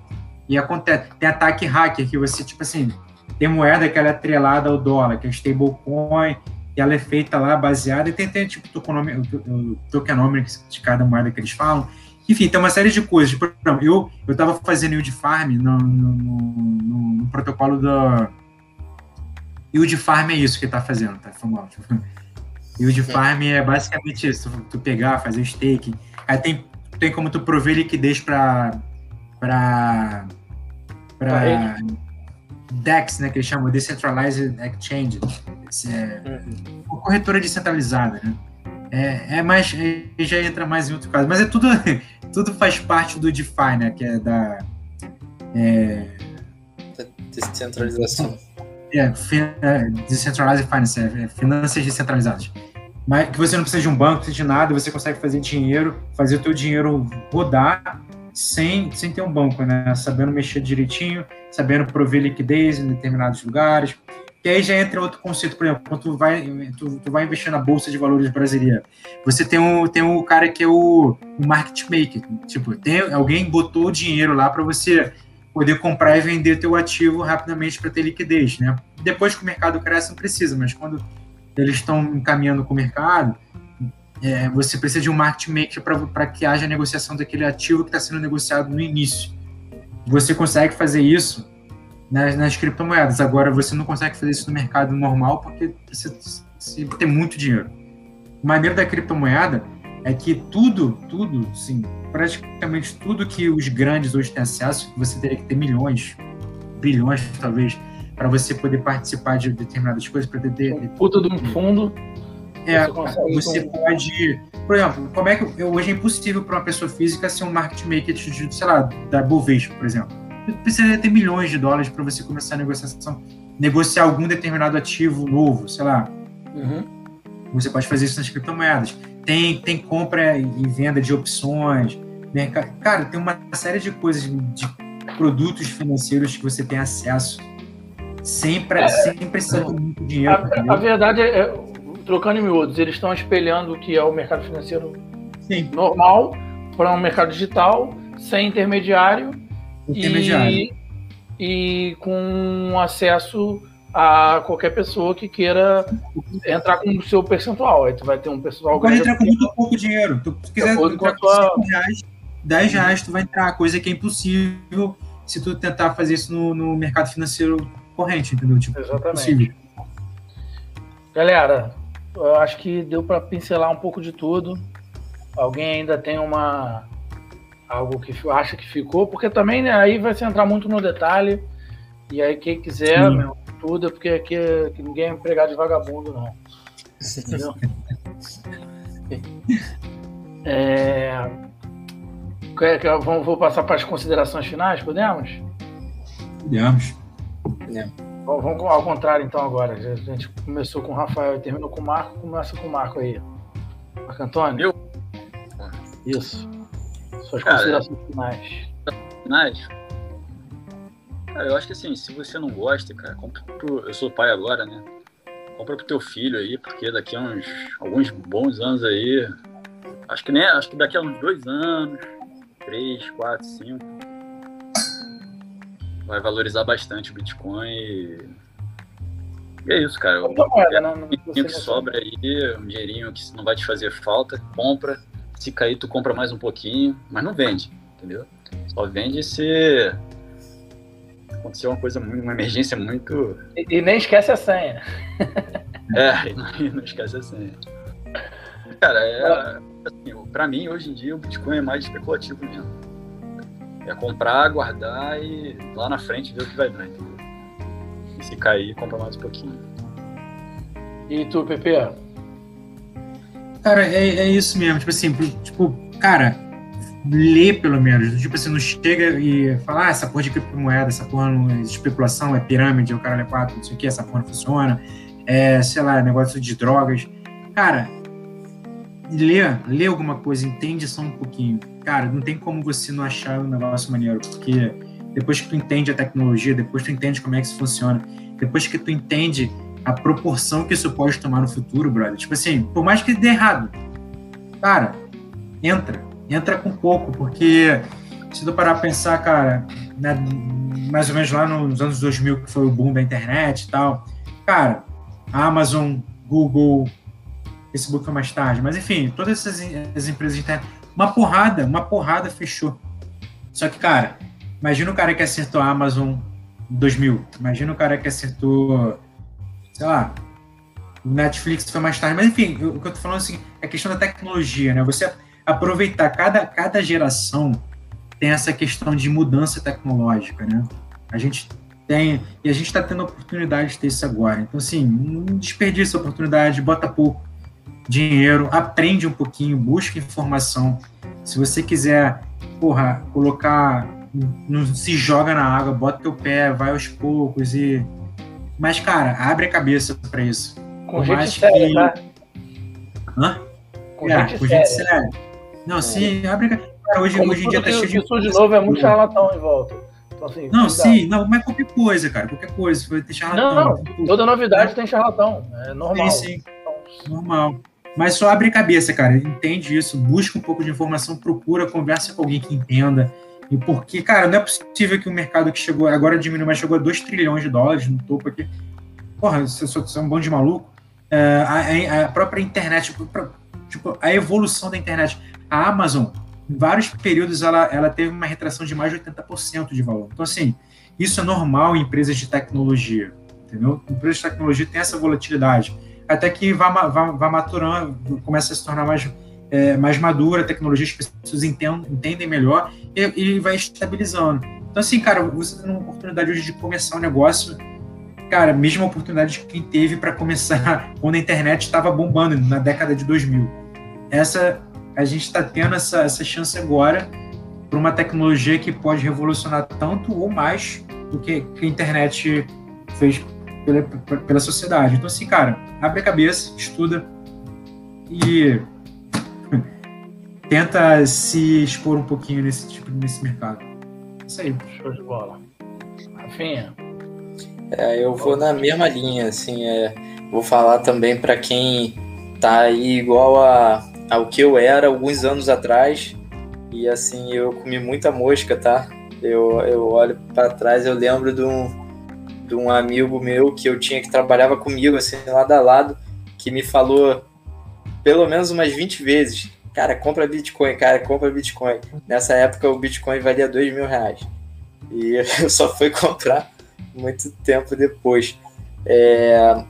e acontece. Tem ataque hacker que você, tipo assim, tem moeda que ela é atrelada ao dólar, que é stablecoin, e ela é feita lá baseada, e tem, tem tipo o tokenomics de cada moeda que eles falam, enfim, tem uma série de coisas. Tipo, eu eu estava fazendo yield farm no, no, no, no protocolo da yield farm é isso que está fazendo, tá? Famoso. Yield farm é basicamente isso, tu, pegar, fazer stake. Aí tem, tem como tu prover liquidez para para para DEX, né, que eles chamam Decentralized Exchange. É, corretora descentralizada, né? É, é mais. Já entra mais em outro caso. Mas é tudo, tudo faz parte do DeFi, né? Que é da. É, Descentralização. É, é, Decentralized Finance, é, é, finanças descentralizadas. Mas que você não precisa de um banco, de nada, você consegue fazer dinheiro, fazer o teu dinheiro rodar sem, sem ter um banco, né? Sabendo mexer direitinho, sabendo prover liquidez em determinados lugares. que aí já entra outro conceito, por exemplo, quando tu vai, tu, tu vai investir na Bolsa de Valores brasileira, você tem um, tem um cara que é o, o market maker, tipo, tem, alguém botou dinheiro lá para você poder comprar e vender teu ativo rapidamente para ter liquidez, né? Depois que o mercado cresce, não precisa, mas quando eles estão encaminhando com o mercado, é, você precisa de um market maker para que haja negociação daquele ativo que está sendo negociado no início. Você consegue fazer isso nas, nas criptomoedas. Agora, você não consegue fazer isso no mercado normal porque precisa, ter muito dinheiro. O maneiro da criptomoeda é que tudo, tudo, sim, praticamente tudo que os grandes hoje têm acesso, você teria que ter milhões, bilhões talvez, para você poder participar de determinadas coisas, para ter. Puta de um fundo. É, você, pode. Por exemplo, como é que hoje é impossível para uma pessoa física ser um market maker de, sei lá, da Bovespa, por exemplo precisaria ter milhões de dólares para você começar a negociação, negociar algum determinado ativo novo, sei lá. Uhum. Você pode fazer isso nas criptomoedas. Tem, tem compra e venda de opções. Né? Cara, tem uma série de coisas, de produtos financeiros que você tem acesso sem, é, sem precisar de muito dinheiro. A, a verdade é, é, trocando em miúdos, eles estão espelhando o que é o mercado financeiro Sim. normal para um mercado digital, sem intermediário e, e com acesso a qualquer pessoa que queira entrar com o seu percentual. Aí tu vai ter um percentual Vai entrar com muito pouco dinheiro. Tu, se quiser entrar com 5 reais, 10 reais, tu vai entrar, coisa que é impossível se tu tentar fazer isso no, no mercado financeiro corrente, entendeu? Tipo, Exatamente. Galera, eu acho que deu para pincelar um pouco de tudo. Alguém ainda tem uma algo que acha que ficou, porque também né, aí vai se entrar muito no detalhe. E aí quem quiser, meu, tudo, porque aqui, aqui ninguém é empregado de vagabundo, não. Entendeu? é, quer, vou passar para as considerações finais, podemos? Podemos. Vamos, vamos ao contrário então agora. A gente começou com o Rafael e terminou com o Marco, começa com o Marco aí. Marco Antônio? Eu? Isso. Suas cara, considerações finais. Finais? Cara, eu acho que assim, se você não gosta, cara, compra pro. Eu sou pai agora, né? Compra pro teu filho aí, porque daqui a uns alguns bons anos aí. Acho que né, acho que daqui a uns dois anos, três, quatro, cinco. Vai valorizar bastante o Bitcoin e. E é isso, cara. Um dinheirinho que sobra aí, um dinheirinho que não vai te fazer falta, compra se cair, tu compra mais um pouquinho, mas não vende, entendeu? Só vende se aconteceu uma coisa, uma emergência muito. E, e nem esquece a senha. é, não, e não, esquece a senha. Cara, é, assim, pra mim, hoje em dia, o Bitcoin é mais especulativo mesmo. É comprar, guardar e lá na frente ver o que vai dar, entendeu? E se cair, compra mais um pouquinho. E tu, Pepe? Cara, é, é isso mesmo. Tipo assim, tipo, cara, lê pelo menos. Tipo assim, não chega e fala, ah, essa porra de criptomoeda, essa porra de especulação, é pirâmide, o cara é quatro, não sei o que, essa porra não funciona. É, sei lá, negócio de drogas. Cara, lê, lê alguma coisa, entende só um pouquinho. Cara, não tem como você não achar um negócio maneiro, porque depois que tu entende a tecnologia, depois tu entende como é que isso funciona, depois que tu entende a proporção que isso pode tomar no futuro, brother. Tipo assim, por mais que dê errado, cara, entra. Entra com pouco, porque se tu parar a pensar, cara, né, mais ou menos lá nos anos 2000, que foi o boom da internet e tal, cara, Amazon, Google, Facebook foi mais tarde, mas enfim, todas essas as empresas de internet, uma porrada, uma porrada fechou. Só que, cara, imagina o cara que acertou a Amazon 2000, imagina o cara que acertou sei lá, o Netflix foi mais tarde, mas enfim, o que eu tô falando assim, é a questão da tecnologia, né? Você aproveitar cada, cada geração tem essa questão de mudança tecnológica, né? A gente tem, e a gente está tendo a oportunidade de ter isso agora. Então, assim, não desperdiça a oportunidade, bota pouco dinheiro, aprende um pouquinho, busca informação. Se você quiser, porra, colocar, não se joga na água, bota teu pé, vai aos poucos e mas, cara, abre a cabeça para isso. Com Por gente séria, que... tá? Hã? Com é, gente com séria. gente séria. Não, sim, abre a Cara, hoje, hoje em dia tá cheio de. Isso de novo é muito charlatão em volta. Então, assim, não, sim, não, mas qualquer coisa, cara, qualquer coisa. Vai ter charlatão. Não, não, toda novidade tem charlatão. É normal. Sim, sim. Normal. Mas só abre cabeça, cara. Entende isso, busca um pouco de informação, procura, conversa com alguém que entenda. E porque, cara, não é possível que o mercado que chegou, agora diminuiu, mas chegou a 2 trilhões de dólares no topo aqui. Porra, você é um bando de maluco. É, a, a, própria internet, tipo, tipo, a evolução da internet. A Amazon, em vários períodos, ela, ela teve uma retração de mais de 80% de valor. Então, assim, isso é normal em empresas de tecnologia, entendeu? Empresas de tecnologia tem essa volatilidade até que vá, vá, vá maturando, começa a se tornar mais, é, mais madura, a tecnologia, as pessoas entendem, entendem melhor e, e vai estabilizando. Então, assim, cara, você tem uma oportunidade hoje de começar um negócio, cara, mesma oportunidade que quem teve para começar quando a internet estava bombando na década de 2000. Essa, a gente está tendo essa, essa chance agora para uma tecnologia que pode revolucionar tanto ou mais do que, que a internet fez pela, pela sociedade. Então, assim, cara, abre a cabeça, estuda e tenta se expor um pouquinho nesse tipo nesse mercado. Isso aí. Show de bola. Rafinha. É, eu vou na mesma linha, assim, é, vou falar também para quem tá aí igual a, ao que eu era alguns anos atrás. E assim, eu comi muita mosca, tá? Eu, eu olho para trás, eu lembro de um, de um amigo meu que eu tinha que trabalhava comigo, assim, lado a lado, que me falou pelo menos umas 20 vezes: Cara, compra Bitcoin, cara, compra Bitcoin. Nessa época o Bitcoin valia 2 mil reais. E eu só fui comprar muito tempo depois. É,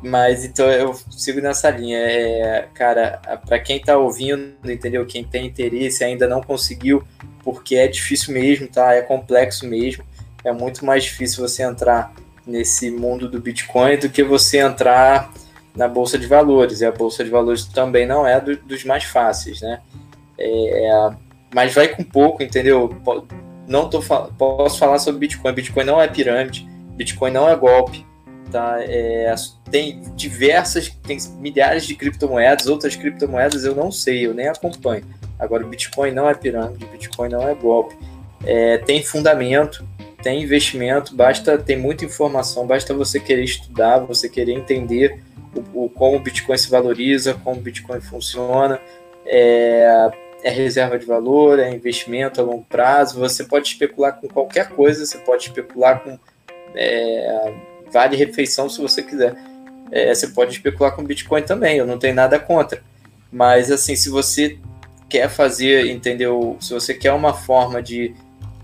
mas então eu sigo nessa linha. É, cara, para quem tá ouvindo, entendeu? Quem tem interesse ainda não conseguiu, porque é difícil mesmo, tá? É complexo mesmo é muito mais difícil você entrar nesse mundo do Bitcoin do que você entrar na bolsa de valores. E a bolsa de valores também não é do, dos mais fáceis, né? É, mas vai com pouco, entendeu? Não tô, posso falar sobre Bitcoin. Bitcoin não é pirâmide, Bitcoin não é golpe. Tá? É, tem diversas, tem milhares de criptomoedas, outras criptomoedas eu não sei, eu nem acompanho. Agora, Bitcoin não é pirâmide, Bitcoin não é golpe. É, tem fundamento, tem investimento, basta ter muita informação, basta você querer estudar, você querer entender o, o como o Bitcoin se valoriza, como o Bitcoin funciona, é, é, reserva de valor, é investimento a longo prazo, você pode especular com qualquer coisa, você pode especular com é, vale refeição se você quiser. É, você pode especular com Bitcoin também, eu não tenho nada contra. Mas assim, se você quer fazer, entendeu? Se você quer uma forma de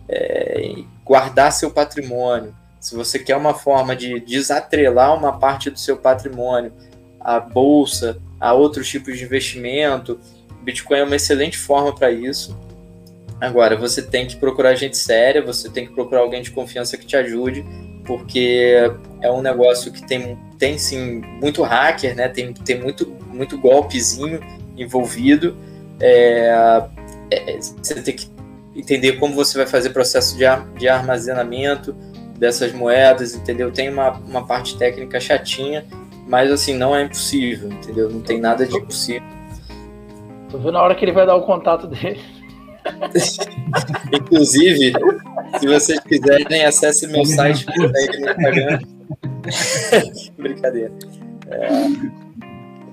é, guardar seu patrimônio, se você quer uma forma de desatrelar uma parte do seu patrimônio à bolsa, a outros tipos de investimento, Bitcoin é uma excelente forma para isso. Agora, você tem que procurar gente séria, você tem que procurar alguém de confiança que te ajude, porque é um negócio que tem, tem sim muito hacker, né? Tem, tem muito, muito golpezinho envolvido. É, é, você tem que entender como você vai fazer processo de, de armazenamento dessas moedas, entendeu? Tem uma, uma parte técnica chatinha, mas assim, não é impossível, entendeu? Não tem nada de impossível. Tô vendo a hora que ele vai dar o contato dele. Inclusive, se vocês quiserem, acesse meu site no Instagram. Brincadeira. É,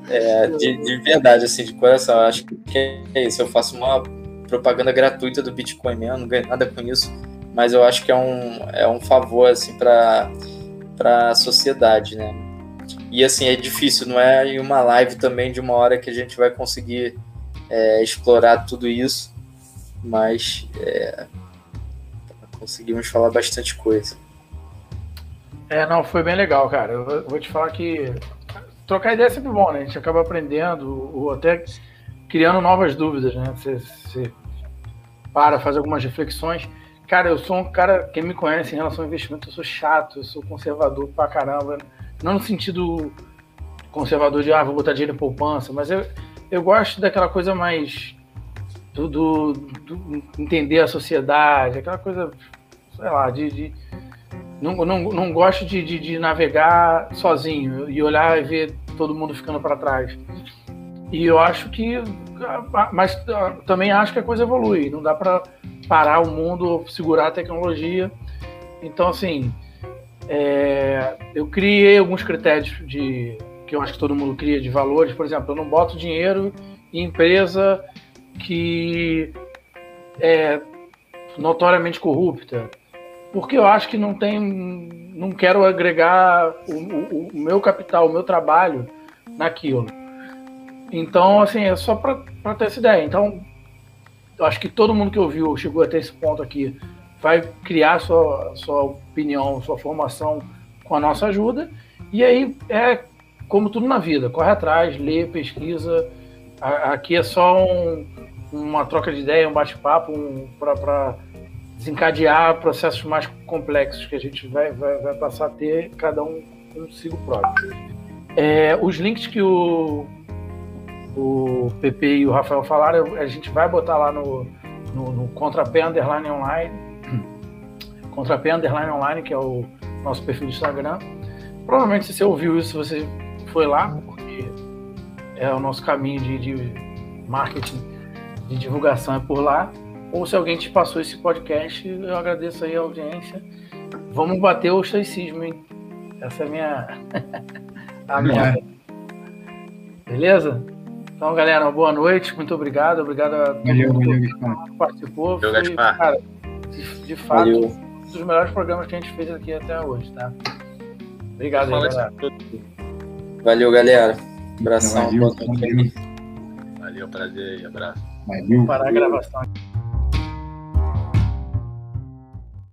é, de, de, verdade, assim, de coração, acho que é isso. Eu faço uma propaganda gratuita do Bitcoin mesmo, não ganho nada com isso, mas eu acho que é um, é um favor assim para a sociedade, né? E assim, é difícil, não é em uma live também de uma hora que a gente vai conseguir é, explorar tudo isso, mas é, conseguimos falar bastante coisa. É, não, foi bem legal, cara. Eu vou te falar que trocar ideia é sempre bom, né? A gente acaba aprendendo, ou até criando novas dúvidas, né? Você, você para, faz algumas reflexões. Cara, eu sou um cara, quem me conhece em relação ao investimento, eu sou chato, eu sou conservador pra caramba. Não no sentido conservador de, ah, vou botar dinheiro em poupança, mas eu, eu gosto daquela coisa mais do, do, do entender a sociedade, aquela coisa, sei lá, de. de não, não, não gosto de, de, de navegar sozinho e olhar e ver todo mundo ficando para trás. E eu acho que. Mas também acho que a coisa evolui. Não dá para parar o mundo, segurar a tecnologia. Então, assim, é, eu criei alguns critérios de que eu acho que todo mundo cria de valores. Por exemplo, eu não boto dinheiro em empresa que é notoriamente corrupta, porque eu acho que não tem, não quero agregar o, o, o meu capital, o meu trabalho naquilo. Então, assim, é só para ter essa ideia. Então, eu acho que todo mundo que ouviu, chegou até esse ponto aqui, vai criar sua, sua opinião, sua formação com a nossa ajuda. E aí é como tudo na vida, corre atrás, lê, pesquisa. Aqui é só um, uma troca de ideia, um bate-papo um, para desencadear processos mais complexos que a gente vai, vai, vai passar a ter, cada um consigo próprio. É, os links que o, o PP e o Rafael falaram, a gente vai botar lá no, no, no Contrapé Underline Online, Contrapé Underline Online, que é o nosso perfil do Instagram. Provavelmente se você ouviu isso, você foi lá, porque é o nosso caminho de, de marketing, de divulgação é por lá. Ou se alguém te passou esse podcast, eu agradeço aí a audiência. Vamos bater o estoicismo, hein? Essa é a minha. a minha... Beleza? Então, galera, boa noite, muito obrigado. Obrigado a todo valeu, mundo valeu, que participou. Valeu, Foi, cara, de, de fato, Valeu. um dos melhores programas que a gente fez aqui até hoje, tá? Obrigado aí, galera. Valeu, galera. Abração. Valeu, valeu, Valeu, prazer e abraço. valeu. Parar a gravação aqui.